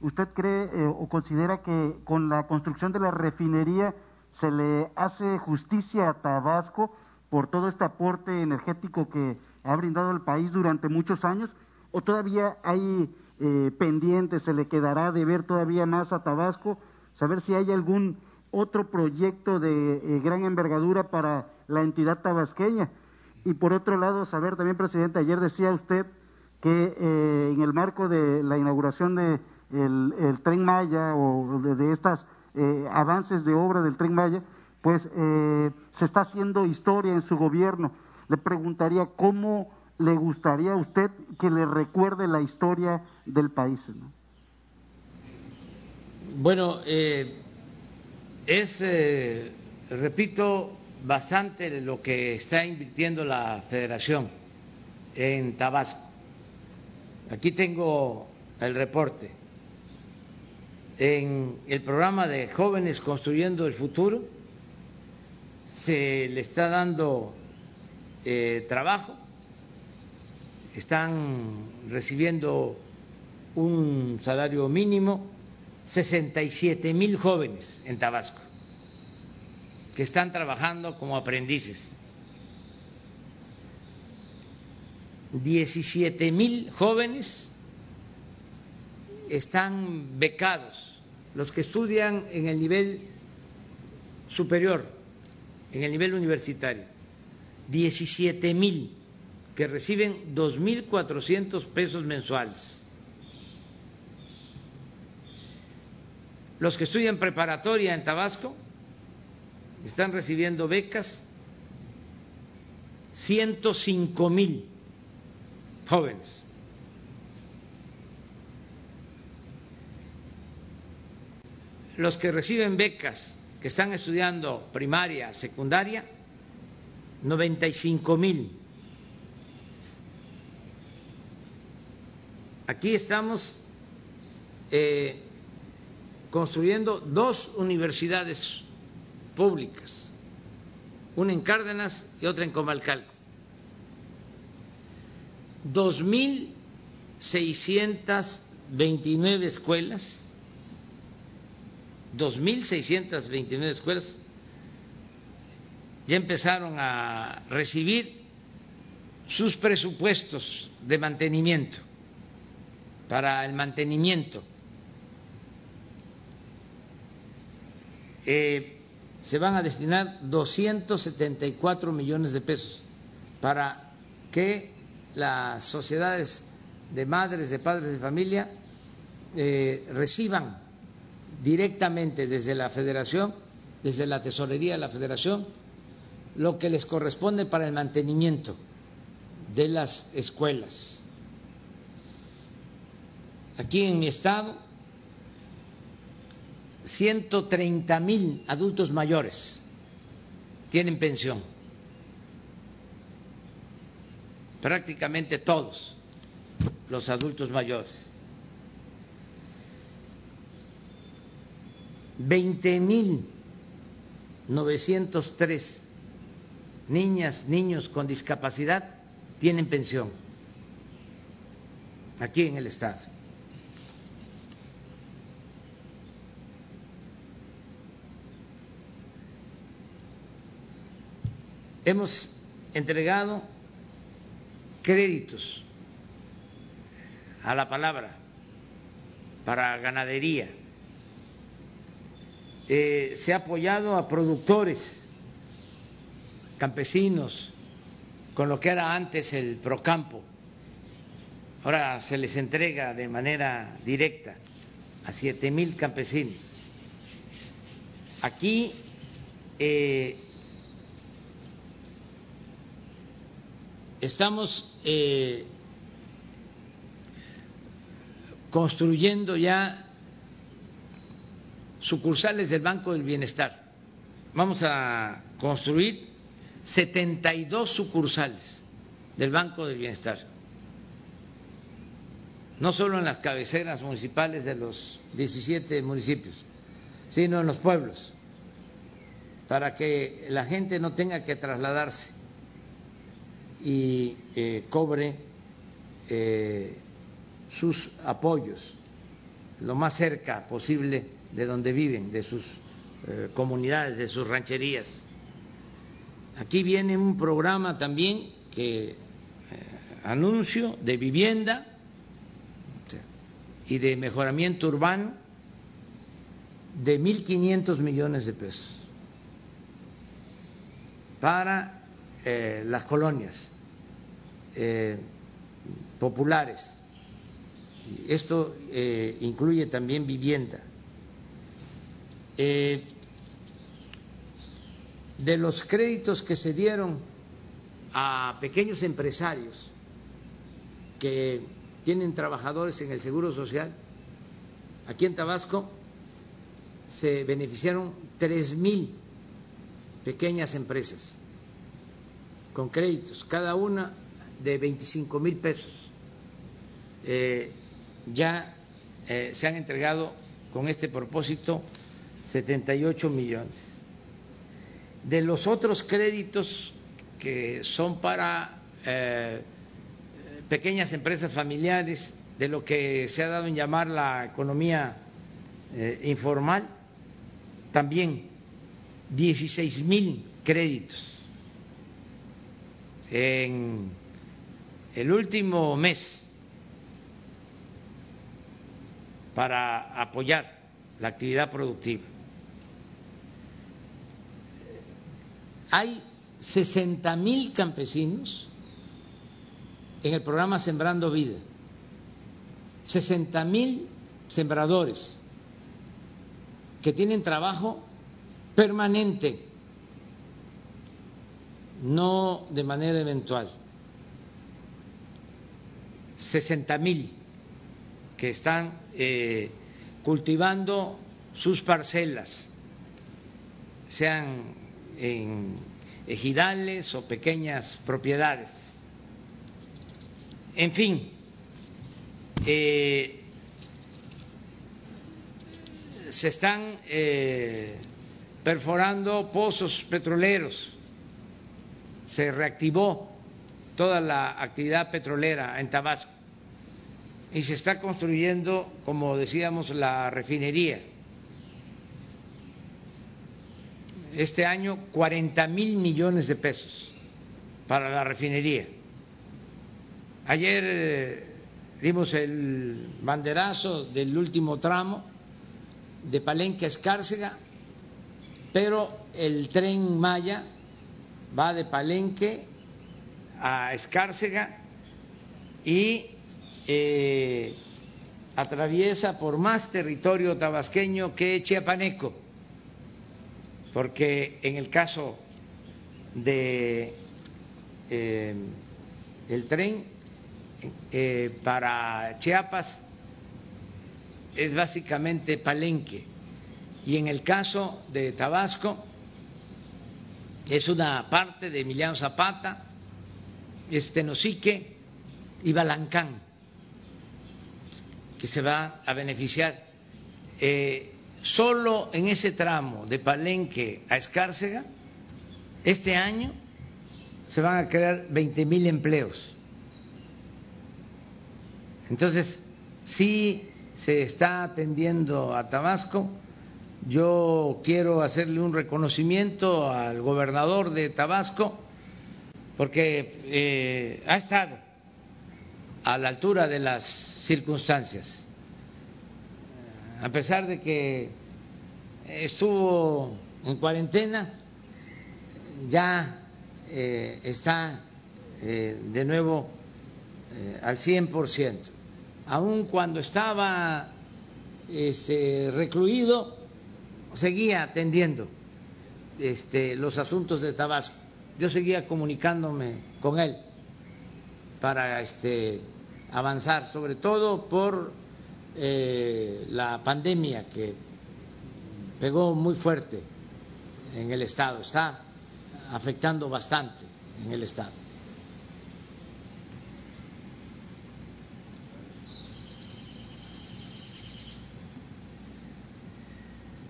¿Usted cree eh, o considera que con la construcción de la refinería se le hace justicia a Tabasco por todo este aporte energético que ha brindado al país durante muchos años? ¿O todavía hay eh, pendientes, se le quedará de ver todavía más a Tabasco? Saber si hay algún otro proyecto de eh, gran envergadura para la entidad tabasqueña. Y por otro lado, saber también, presidente, ayer decía usted que eh, en el marco de la inauguración de el, tren Maya o de, estos eh, avances de obra del tren Maya, pues se está haciendo historia en su gobierno. Le preguntaría cómo le gustaría a usted que le recuerde la historia del país. Bueno, eh, es, eh, repito, bastante lo que está invirtiendo la federación en Tabasco. Aquí tengo el reporte. En el programa de Jóvenes Construyendo el Futuro se le está dando eh, trabajo, están recibiendo un salario mínimo 67 mil jóvenes en Tabasco que están trabajando como aprendices. 17 mil jóvenes están becados, los que estudian en el nivel superior, en el nivel universitario. 17 mil que reciben 2.400 pesos mensuales. Los que estudian preparatoria en Tabasco están recibiendo becas 105 mil jóvenes. Los que reciben becas que están estudiando primaria, secundaria, 95 mil. Aquí estamos eh, construyendo dos universidades públicas, una en Cárdenas y otra en Comalcalco. Dos mil 2.629 escuelas, 2.629 escuelas ya empezaron a recibir sus presupuestos de mantenimiento, para el mantenimiento. Eh, se van a destinar 274 millones de pesos para que las sociedades de madres, de padres de familia eh, reciban directamente desde la federación, desde la tesorería de la federación, lo que les corresponde para el mantenimiento de las escuelas. Aquí en mi estado, 130 mil adultos mayores tienen pensión, prácticamente todos los adultos mayores. 20 mil 903 niñas, niños con discapacidad tienen pensión aquí en el Estado. Hemos entregado créditos a la palabra para ganadería. Eh, se ha apoyado a productores campesinos con lo que era antes el Procampo. Ahora se les entrega de manera directa a siete mil campesinos. Aquí eh, estamos eh, construyendo ya sucursales del Banco del Bienestar. Vamos a construir 72 sucursales del Banco del Bienestar, no solo en las cabeceras municipales de los 17 municipios, sino en los pueblos, para que la gente no tenga que trasladarse y eh, cobre eh, sus apoyos lo más cerca posible de donde viven, de sus eh, comunidades, de sus rancherías. Aquí viene un programa también que anuncio de vivienda y de mejoramiento urbano de 1.500 millones de pesos para eh, las colonias eh, populares. Esto eh, incluye también vivienda. de los créditos que se dieron a pequeños empresarios que tienen trabajadores en el Seguro Social, aquí en Tabasco se beneficiaron tres mil pequeñas empresas con créditos, cada una de 25 mil pesos. Eh, ya eh, se han entregado con este propósito 78 millones. De los otros créditos que son para eh, pequeñas empresas familiares, de lo que se ha dado en llamar la economía informal, también 16 mil créditos en el último mes para apoyar la actividad productiva. Hay 60 mil campesinos en el programa Sembrando Vida, 60 mil sembradores que tienen trabajo permanente no de manera eventual. 60 mil que están eh, cultivando sus parcelas, sean en ejidales o pequeñas propiedades. En fin, eh, se están eh, perforando pozos petroleros se reactivó toda la actividad petrolera en Tabasco. y se está construyendo, como decíamos, la refinería. Este año 40 mil millones de pesos para la refinería. Ayer eh, dimos el banderazo del último tramo de Palenque a Escárcega, pero el tren Maya va de Palenque a Escárcega y eh, atraviesa por más territorio tabasqueño que Chiapaneco, porque en el caso de eh, el tren eh, para Chiapas es básicamente Palenque. Y en el caso de Tabasco es una parte de Emiliano Zapata, Estenosique y Balancán, que se va a beneficiar. Eh, solo en ese tramo de Palenque a Escárcega, este año se van a crear 20 mil empleos. Entonces, sí se está atendiendo a Tabasco yo quiero hacerle un reconocimiento al gobernador de Tabasco porque eh, ha estado a la altura de las circunstancias. A pesar de que estuvo en cuarentena, ya eh, está eh, de nuevo al 100%. Aun cuando estaba este, recluido, seguía atendiendo este, los asuntos de Tabasco. Yo seguía comunicándome con él para este, avanzar, sobre todo por eh, la pandemia que pegó muy fuerte en el Estado, está afectando bastante en el Estado.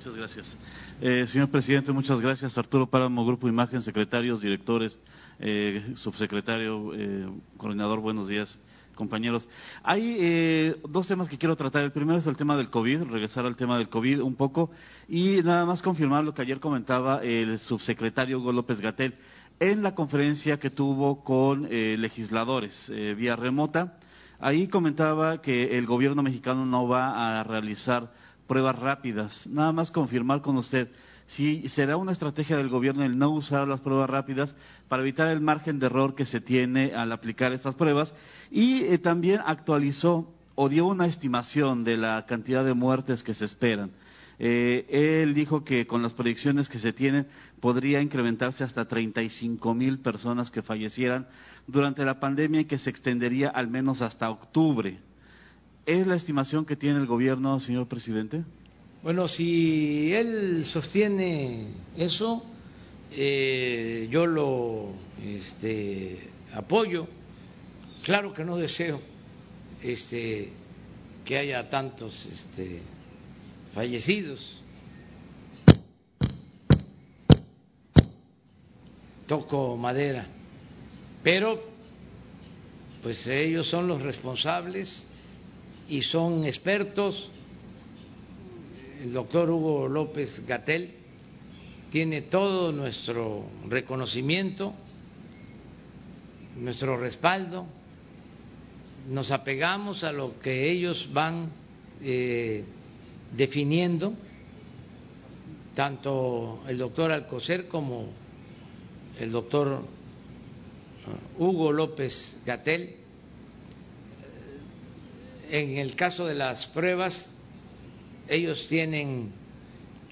Muchas gracias. Eh, señor presidente, muchas gracias. Arturo Páramo, Grupo Imagen, secretarios, directores, eh, subsecretario, eh, coordinador, buenos días, compañeros. Hay dos temas que quiero tratar. El primero es el tema del COVID, regresar al tema del COVID un poco y nada más confirmar lo que ayer comentaba el subsecretario Hugo López Gatel en la conferencia que tuvo con legisladores vía remota. Ahí comentaba que el gobierno mexicano no va a realizar pruebas rápidas. Nada más confirmar con usted si será una estrategia del gobierno el no usar las pruebas rápidas para evitar el margen de error que se tiene al aplicar estas pruebas y eh, también actualizó o dio una estimación de la cantidad de muertes que se esperan. Eh, él dijo que con las proyecciones que se tienen podría incrementarse hasta 35 mil personas que fallecieran durante la pandemia y que se extendería al menos hasta octubre. ¿Es la estimación que tiene el gobierno, señor presidente? Bueno, si él sostiene eso, eh, yo lo este, apoyo. Claro que no deseo este, que haya tantos este, fallecidos. Toco madera. Pero, pues ellos son los responsables y son expertos. El doctor Hugo López Gatel tiene todo nuestro reconocimiento, nuestro respaldo. Nos apegamos a lo que ellos van eh, definiendo, tanto el doctor Alcocer como el doctor uh, Hugo López Gatel en el caso de las pruebas, ellos tienen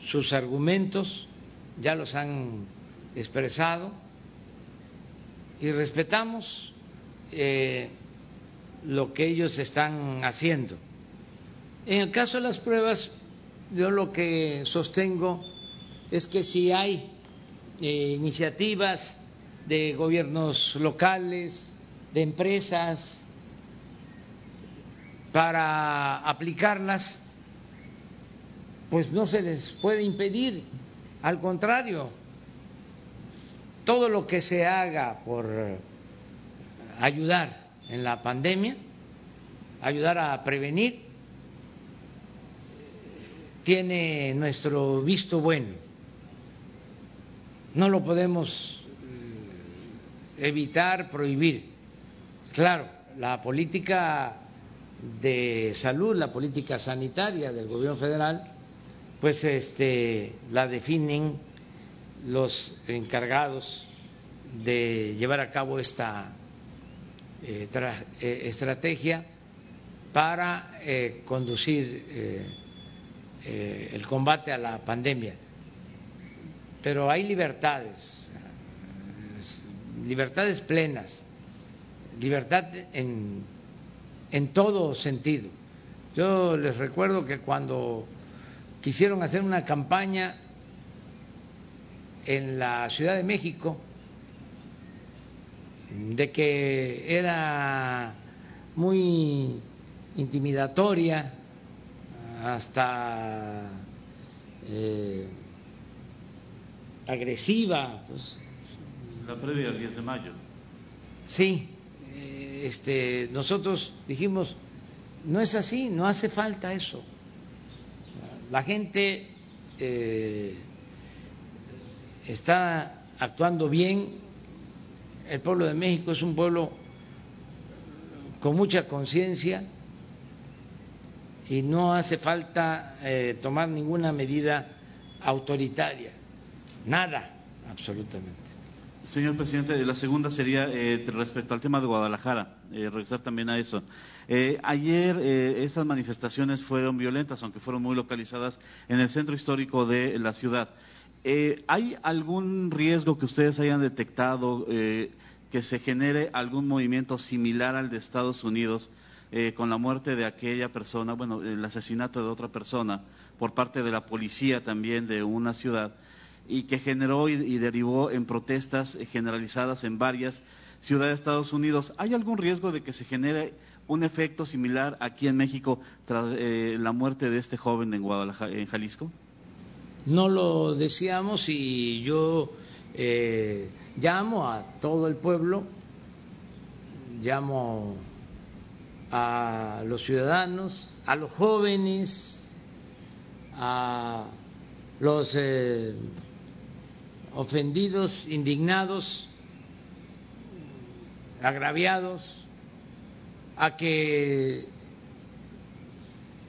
sus argumentos, ya los han expresado y respetamos eh, lo que ellos están haciendo. En el caso de las pruebas, yo lo que sostengo es que si hay eh, iniciativas de gobiernos locales, de empresas, para aplicarlas, pues no se les puede impedir, al contrario, todo lo que se haga por ayudar en la pandemia ayudar a prevenir, tiene nuestro visto bueno. No lo podemos eh, evitar, prohibir. Claro, la política de salud, la política sanitaria del gobierno federal, pues este la definen los encargados de llevar a cabo esta eh, eh, estrategia para eh, conducir el combate a la pandemia. Pero hay libertades, libertades plenas, libertad en, en todo sentido. Yo les recuerdo que cuando quisieron hacer una campaña en la Ciudad de México, de que era muy intimidatoria, hasta eh, agresiva. Pues. La previa al 10 de mayo. Sí, este, nosotros dijimos, no es así, no hace falta eso. La gente eh, está actuando bien el pueblo de México es un pueblo con mucha conciencia y no hace falta eh, tomar ninguna medida autoritaria, nada, absolutamente. Señor presidente, la segunda sería eh, respecto al tema de Guadalajara, eh, regresar también a eso. ayer esas manifestaciones fueron violentas, aunque fueron muy localizadas en el centro histórico de la ciudad. Eh, ¿Hay algún riesgo que ustedes hayan detectado eh, que se genere algún movimiento similar al de Estados Unidos eh, con la muerte de aquella persona, bueno, el asesinato de otra persona por parte de la policía también de una ciudad y que generó y, derivó en protestas generalizadas en varias ciudades de Estados Unidos? ¿Hay algún riesgo de que se genere un efecto similar aquí en México tras la muerte de este joven en Guadalajara, en Jalisco? no lo decíamos y yo eh, llamo a todo el pueblo, llamo a los ciudadanos, a los jóvenes, a los eh, ofendidos, indignados, agraviados, a que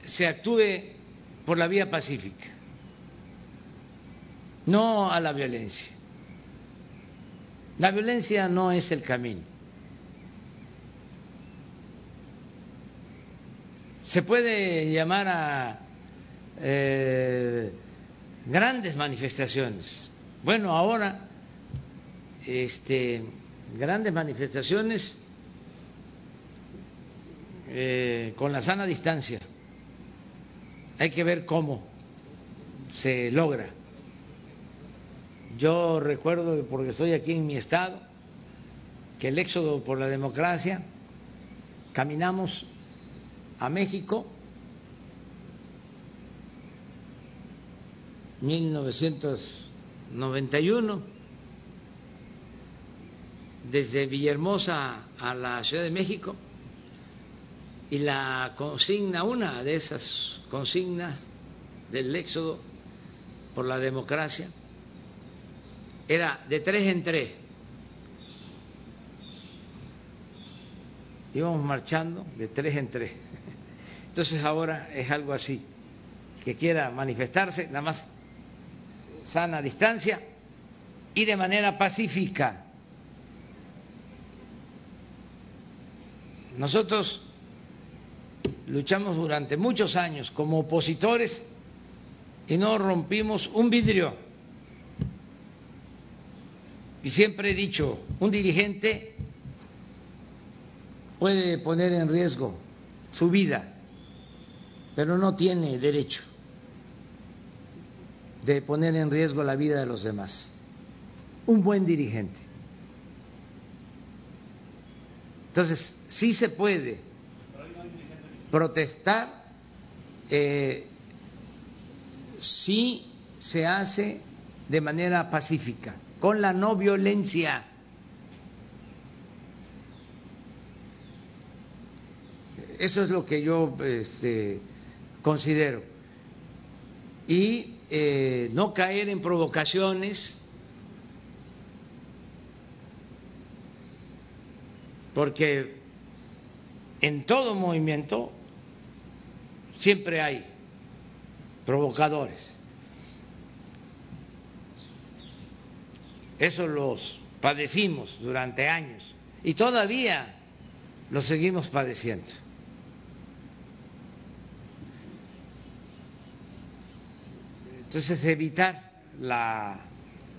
se actúe por la vía pacífica no a la violencia. La violencia no es el camino. Se puede llamar a eh, grandes manifestaciones. Bueno, ahora, este, grandes manifestaciones eh, con la sana distancia. Hay que ver cómo se logra. Yo recuerdo, porque estoy aquí en mi estado, que el éxodo por la democracia, caminamos a México 1991 desde Villahermosa a la Ciudad de México y la consigna, una de esas consignas del éxodo por la democracia, era de tres en tres. Íbamos marchando de tres en tres. Entonces ahora es algo así, que quiera manifestarse, nada más sana distancia y de manera pacífica. Nosotros luchamos durante muchos años como opositores y no rompimos un vidrio. Y siempre he dicho, un dirigente puede poner en riesgo su vida, pero no tiene derecho de poner en riesgo la vida de los demás. Un buen dirigente. Entonces, sí se puede protestar eh, si se hace de manera pacífica con la no violencia. Eso es lo que yo este, considero. Y eh, no caer en provocaciones, porque en todo movimiento siempre hay provocadores. Eso los padecimos durante años y todavía lo seguimos padeciendo. Entonces, evitar la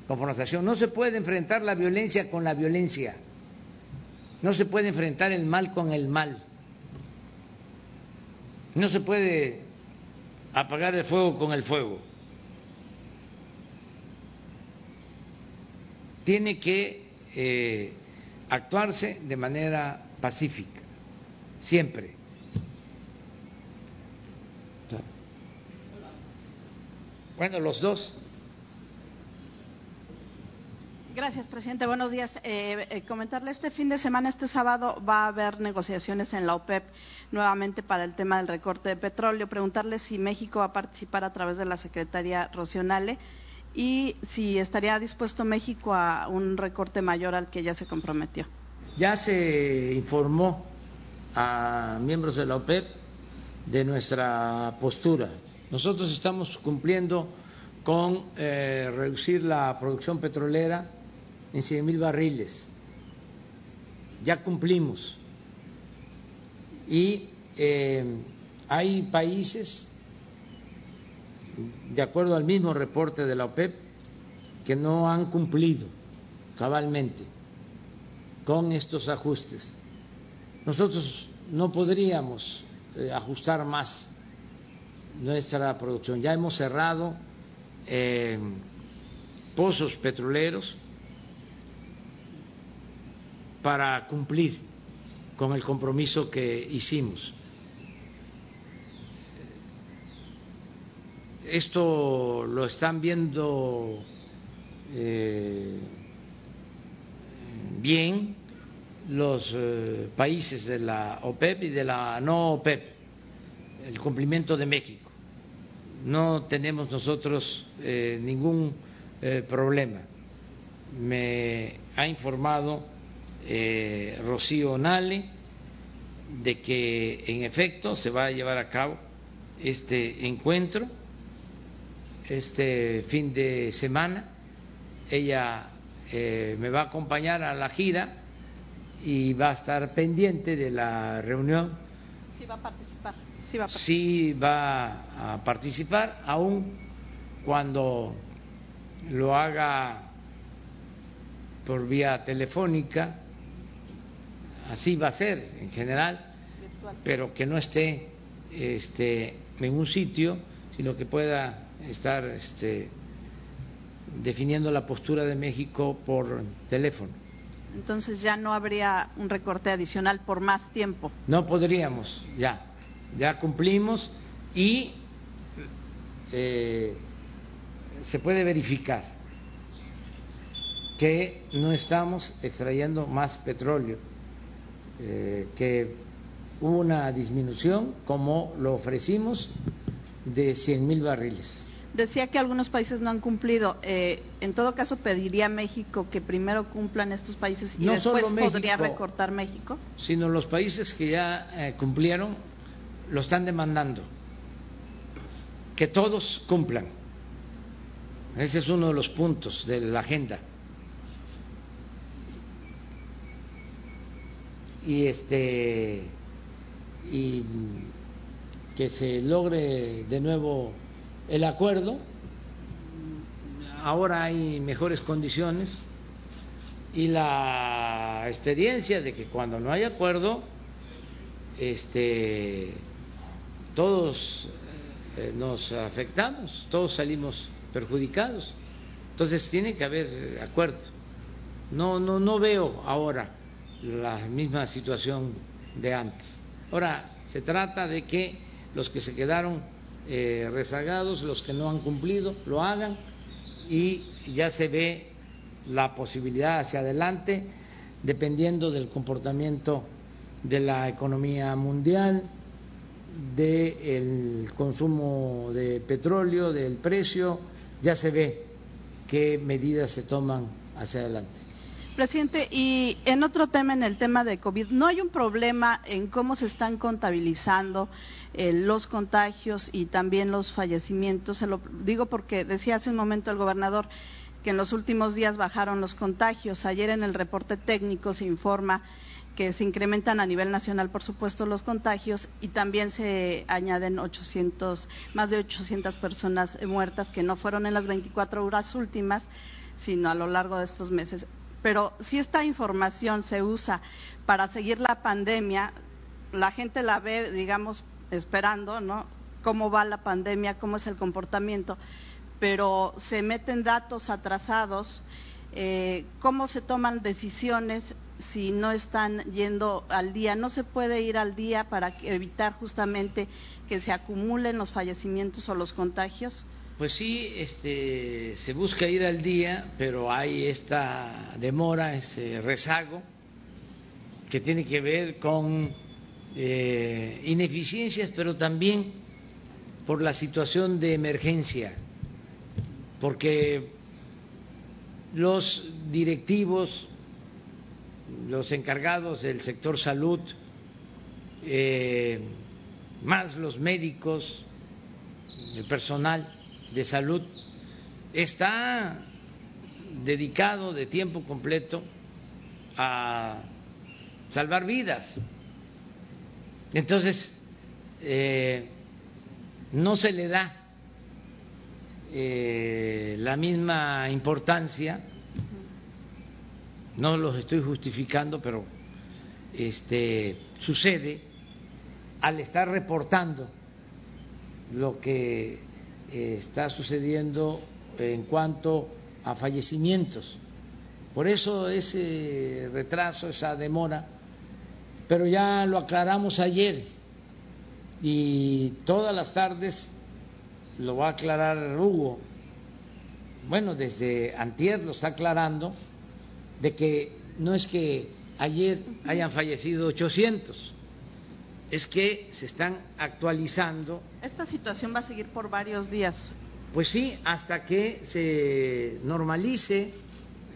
confrontación. No se puede enfrentar la violencia con la violencia. No se puede enfrentar el mal con el mal. No se puede apagar el fuego con el fuego. Tiene que eh, actuarse de manera pacífica, siempre. Bueno, los dos. Gracias, presidente. Buenos días. Eh, eh, comentarle, este fin de semana, este sábado, va a haber negociaciones en la OPEP nuevamente para el tema del recorte de petróleo. Preguntarle si México va a participar a través de la secretaria Rocionale y si estaría dispuesto México a un recorte mayor al que ya se comprometió. Ya se informó a miembros de la OPEP de nuestra postura nosotros estamos cumpliendo con eh, reducir la producción petrolera en 100 mil barriles. Ya cumplimos. Y eh, hay países, de acuerdo al mismo reporte de la OPEP, que no han cumplido cabalmente con estos ajustes. Nosotros no podríamos eh, ajustar más nuestra producción. Ya hemos cerrado eh, pozos petroleros para cumplir con el compromiso que hicimos. Esto lo están viendo eh, bien los eh, países de la OPEP y de la no OPEP, el cumplimiento de México no tenemos nosotros eh, ningún eh, problema. Me ha informado eh, Rocío Nale de que en efecto se va a llevar a cabo este encuentro este fin de semana. Ella me va a acompañar a la gira y va a estar pendiente de la reunión. Sí, va a participar sí va a participar, aun cuando lo haga por vía telefónica, así va a ser en general, pero que no esté este, en un sitio, sino que pueda estar este, definiendo la postura de México por teléfono. Entonces ya no habría un recorte adicional por más tiempo. No podríamos, ya ya cumplimos y eh, se puede verificar que no estamos extrayendo más petróleo, eh, que hubo una disminución, como lo ofrecimos, de 100 mil barriles. Decía que algunos países no han cumplido. Eh, en todo caso, pediría México que primero cumplan estos países y después podría recortar México. Sino los países que ya cumplieron lo están demandando, que todos cumplan. Ese es uno de los puntos de la agenda. Y este y que se logre de nuevo el acuerdo. Ahora hay mejores condiciones y la experiencia de que cuando no hay acuerdo este todos eh, nos afectamos, todos salimos perjudicados. Entonces tiene que haber acuerdo. No, no, no veo ahora la misma situación de antes. Ahora se trata de que los que se quedaron eh, rezagados, los que no han cumplido, lo hagan y ya se ve la posibilidad hacia adelante dependiendo del comportamiento de la economía mundial, del consumo de petróleo, del precio, ya se ve qué medidas se toman hacia adelante. Presidente, y en otro tema, en el tema de COVID, ¿no hay un problema en cómo se están contabilizando eh, los contagios y también los fallecimientos? Se lo digo porque decía hace un momento el gobernador que en los últimos días bajaron los contagios. Ayer en el reporte técnico se informa que se incrementan a nivel nacional, por supuesto, los contagios y también se añaden 800, más de 800 personas muertas que no fueron en las 24 horas últimas, sino a lo largo de estos meses. Pero si esta información se usa para seguir la pandemia, la gente la ve, digamos, esperando, ¿no? Cómo va la pandemia, cómo es el comportamiento, pero se meten datos atrasados, eh, cómo se toman decisiones si no están yendo al día. No se puede ir al día para evitar justamente que se acumulen los fallecimientos o los contagios. Pues sí, este, se busca ir al día, pero hay esta demora, ese rezago que tiene que ver con eh, ineficiencias, pero también por la situación de emergencia, porque los directivos los encargados del sector salud, eh, más los médicos, el personal de salud, está dedicado de tiempo completo a salvar vidas. Entonces, eh, no se le da eh, la misma importancia no los estoy justificando, pero este, sucede al estar reportando lo que eh, está sucediendo en cuanto a fallecimientos. Por eso ese retraso, esa demora, pero ya lo aclaramos ayer y todas las tardes lo va a aclarar Hugo. Bueno, desde antier lo está aclarando de que no es que ayer hayan fallecido 800, es que se están actualizando. Esta situación va a seguir por varios días. Pues sí, hasta que se normalice,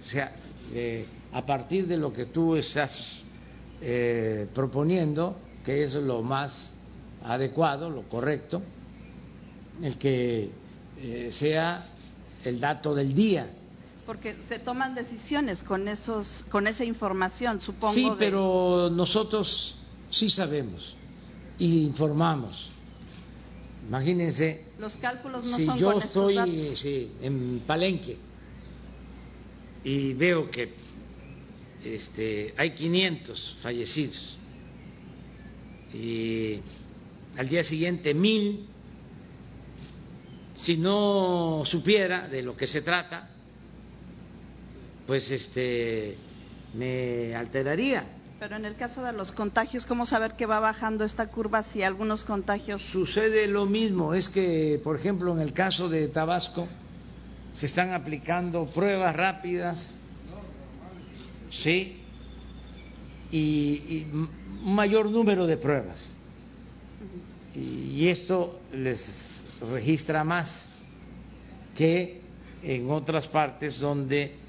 o sea, eh, a partir de lo que tú estás eh, proponiendo, que es lo más adecuado, lo correcto, el que eh, sea el dato del día porque se toman decisiones con esos, con esa información, supongo. Sí, pero nosotros sí sabemos y informamos. Imagínense. Los cálculos no si son yo con estoy datos. Sí, en Palenque y veo que este, hay 500 fallecidos y al día siguiente mil, si no supiera de lo que se trata, pues este me alteraría. Pero en el caso de los contagios, ¿cómo saber que va bajando esta curva si algunos contagios? Sucede lo mismo, es que, por ejemplo, en el caso de Tabasco, se están aplicando pruebas rápidas, sí, y, y un mayor número de pruebas. Y esto les registra más que en otras partes donde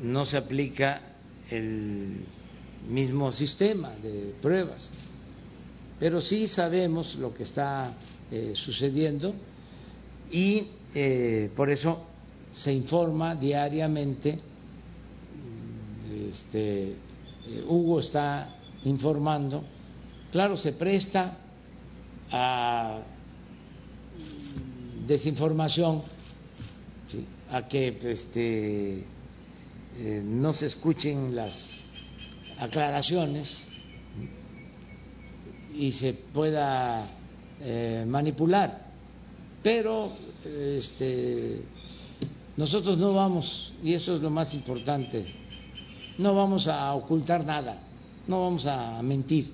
no se aplica el mismo sistema de pruebas. Pero sí sabemos lo que está eh, sucediendo y eh, por eso se informa diariamente. Este, eh, Hugo está informando. Claro, se presta a desinformación, a que este, eh, no se escuchen las aclaraciones y se pueda eh, manipular. Pero este, nosotros no vamos, y eso es lo más importante, no vamos a ocultar nada, no vamos a mentir.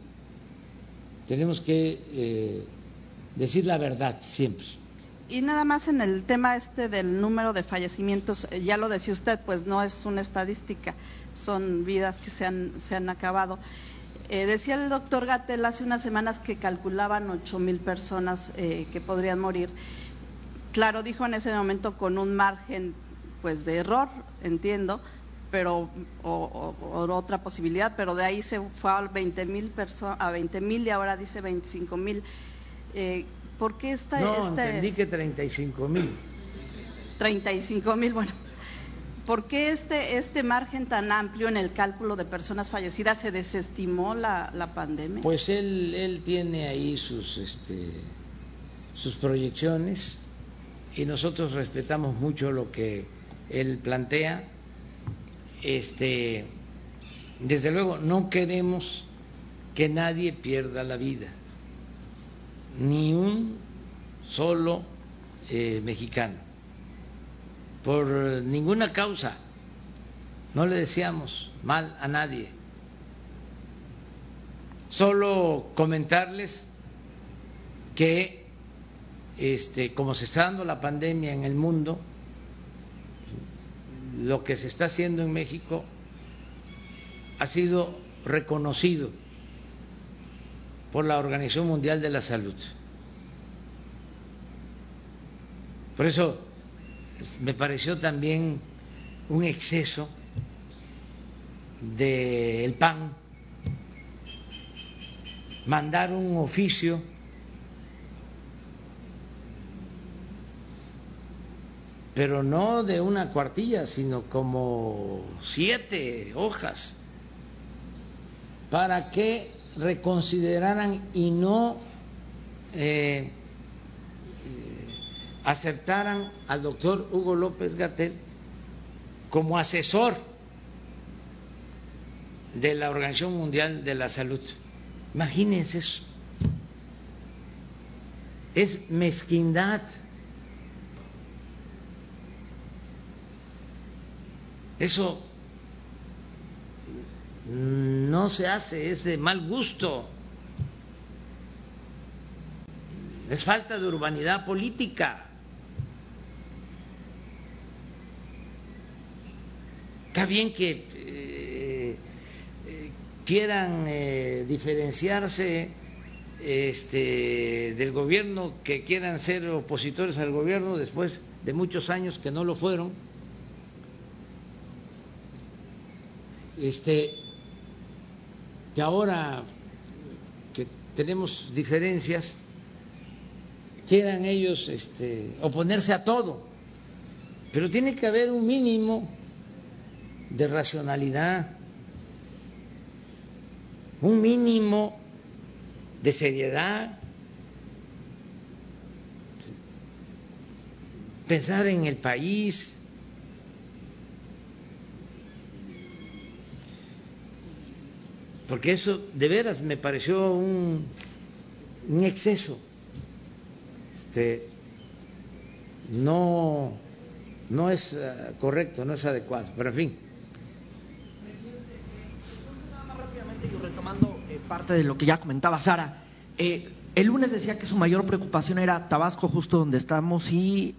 Tenemos que eh, decir la verdad siempre. Y nada más en el tema este del número de fallecimientos, eh, ya lo decía usted, pues no es una estadística, son vidas que se han, se han acabado. Eh, decía el doctor Gatel hace unas semanas que calculaban ocho mil personas eh, que podrían morir. Claro, dijo en ese momento con un margen pues de error, entiendo, pero o, otra posibilidad, pero de ahí se fue a 20 mil a 20 mil y ahora dice 25 mil. Eh, ¿Por qué esta? No, entendí que 35 mil. 35 mil, bueno. ¿Por qué este, este margen tan amplio en el cálculo de personas fallecidas se desestimó la, la pandemia? Pues él, él tiene ahí sus, este, sus proyecciones y nosotros respetamos mucho lo que él plantea este, desde luego no queremos que nadie pierda la vida, ni un solo eh, mexicano, por ninguna causa. No le deseamos mal a nadie. Solo comentarles que, este, como se está dando la pandemia en el mundo, lo que se está haciendo en México ha sido reconocido por la Organización Mundial de la Salud. Por eso me pareció también un exceso del PAN mandar un oficio pero no de una cuartilla, sino como siete hojas, para que reconsideraran y no eh, eh, aceptaran al doctor Hugo López Gatel como asesor de la Organización Mundial de la Salud. Imagínense eso. Es mezquindad. Eso no se hace, es de mal gusto. Es falta de urbanidad política. Está bien que eh, eh, quieran eh, diferenciarse este, del gobierno, que quieran ser opositores al gobierno después de muchos años que no lo fueron este, que ahora que tenemos diferencias, quieran ellos este, oponerse a todo, pero tiene que haber un mínimo de racionalidad, un mínimo de seriedad, pensar en el país, porque eso de veras me pareció un, un exceso. Este, no, no es eh, correcto, no es adecuado, pero en fin. Presidente, retomando eh, parte de lo que ya comentaba Sara, eh, el lunes decía que su mayor preocupación era Tabasco, justo donde estamos, y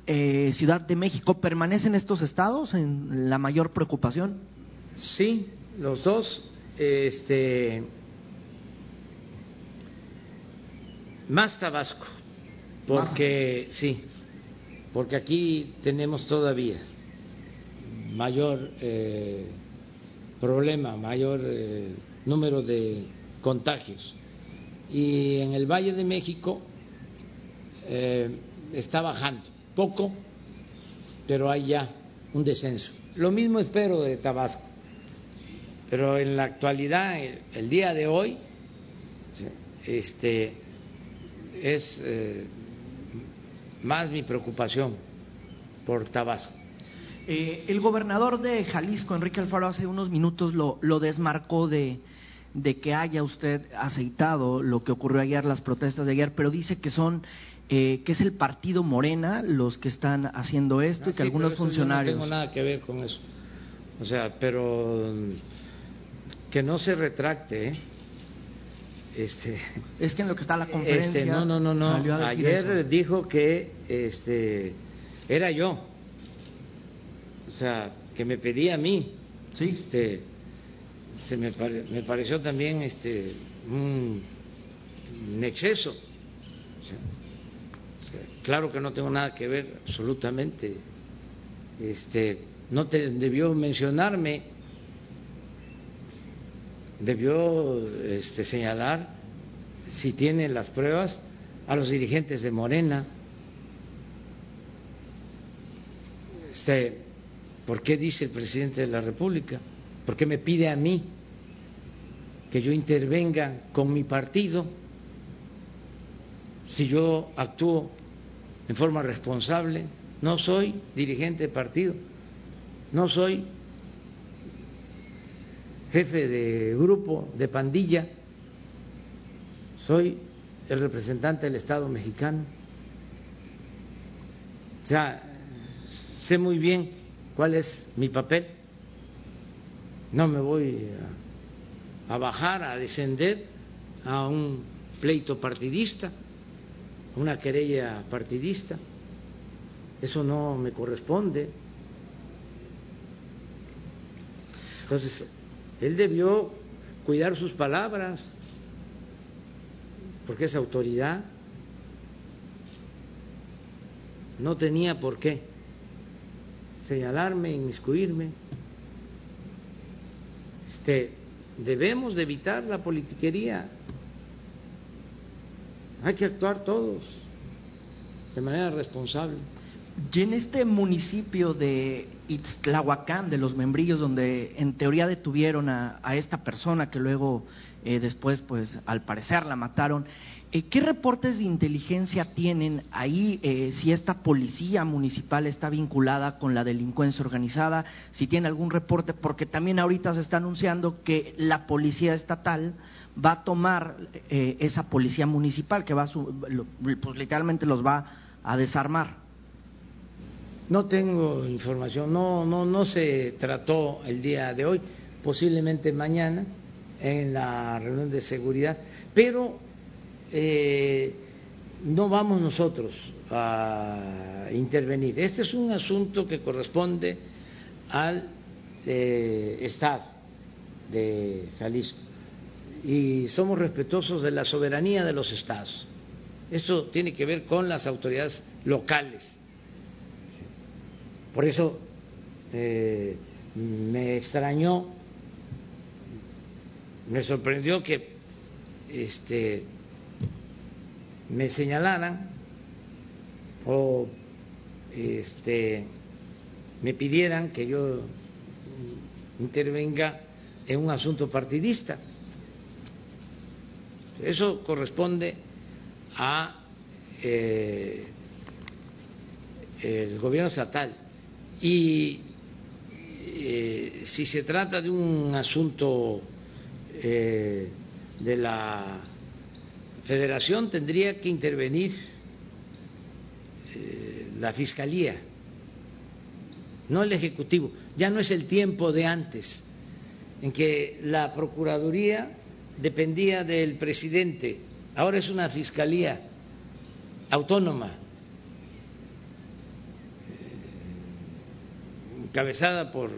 Ciudad de México. ¿Permanecen estos estados en la mayor preocupación? Sí, los dos este, más Tabasco, porque sí, porque aquí tenemos todavía mayor eh, problema, mayor eh, número de contagios. Y en el Valle de México eh, está bajando, poco, pero hay ya un descenso. Lo mismo espero de Tabasco. Pero en la actualidad, el, día de hoy, este, es eh, más mi preocupación por Tabasco. Eh, el gobernador de Jalisco, Enrique Alfaro, hace unos minutos lo, lo desmarcó de, de, que haya usted aceitado lo que ocurrió ayer, las protestas de ayer, pero dice que son eh, que es el partido Morena los que están haciendo esto y ah, que algunos funcionarios. no tengo nada que ver con eso. O sea, pero que no se retracte. ¿eh? Este, es que en lo que está la conferencia. Este, no, no, no, no. Ayer dijo que este, era yo. O sea, que me pedía a mí. Sí. Este, se me, me pareció también este un, exceso. claro que no tengo nada que ver absolutamente. Este, no te debió mencionarme, debió este, señalar si tiene las pruebas a los dirigentes de Morena. Este, ¿Por qué dice el presidente de la República? ¿Por qué me pide a mí que yo intervenga con mi partido si yo actúo en forma responsable? No soy dirigente de partido, no soy jefe de grupo, de pandilla, soy el representante del Estado mexicano. O sea, sé muy bien cuál es mi papel. No me voy a, bajar, a descender a un pleito partidista, una querella partidista. Eso no me corresponde. Entonces, él debió cuidar sus palabras, porque es autoridad. No tenía por qué señalarme, inmiscuirme. Este, debemos de evitar la politiquería. Hay que actuar todos de manera responsable. Y en este municipio de Itztlahuacán, de los membrillos, donde en teoría detuvieron a, esta persona que luego eh, después, pues al parecer la mataron, eh, ¿qué reportes de inteligencia tienen ahí eh, si esta policía municipal está vinculada con la delincuencia organizada? Si tiene algún reporte, porque también ahorita se está anunciando que la policía estatal va a tomar esa policía municipal, que va pues literalmente los va a desarmar. No tengo información, no, no, no se trató el día de hoy, posiblemente mañana en la reunión de seguridad, pero eh, no vamos nosotros a intervenir. Este es un asunto que corresponde al eh, Estado de Jalisco y somos respetuosos de la soberanía de los estados. Esto tiene que ver con las autoridades locales por eso eh, me extrañó, me sorprendió que este, me señalaran o este, me pidieran que yo intervenga en un asunto partidista. Eso corresponde a eh, el gobierno estatal y eh, si se trata de un asunto eh, de la federación, tendría que intervenir eh, la fiscalía, no el ejecutivo. Ya no es el tiempo de antes, en que la procuraduría dependía del presidente, ahora es una fiscalía autónoma encabezada por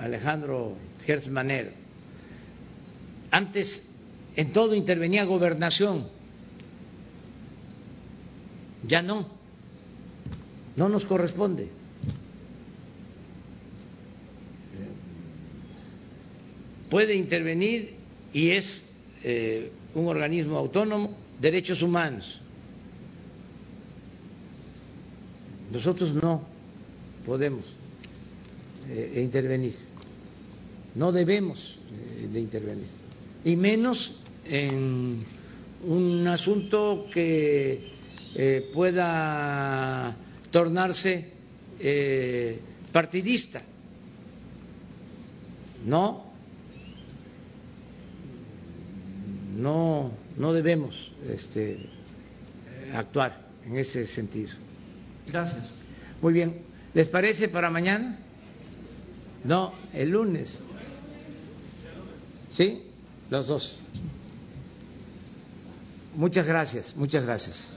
Alejandro Gertz Antes en todo intervenía gobernación, ya no, no nos corresponde. Puede intervenir y es eh, un organismo autónomo, derechos humanos. Nosotros no podemos eh, intervenir, no debemos eh, de intervenir, y menos en un asunto que eh, pueda tornarse partidista. No, no, no debemos este, actuar en ese sentido. Gracias. Muy bien. ¿Les parece para mañana? No, el lunes. ¿Sí? Los dos. Muchas gracias, muchas gracias.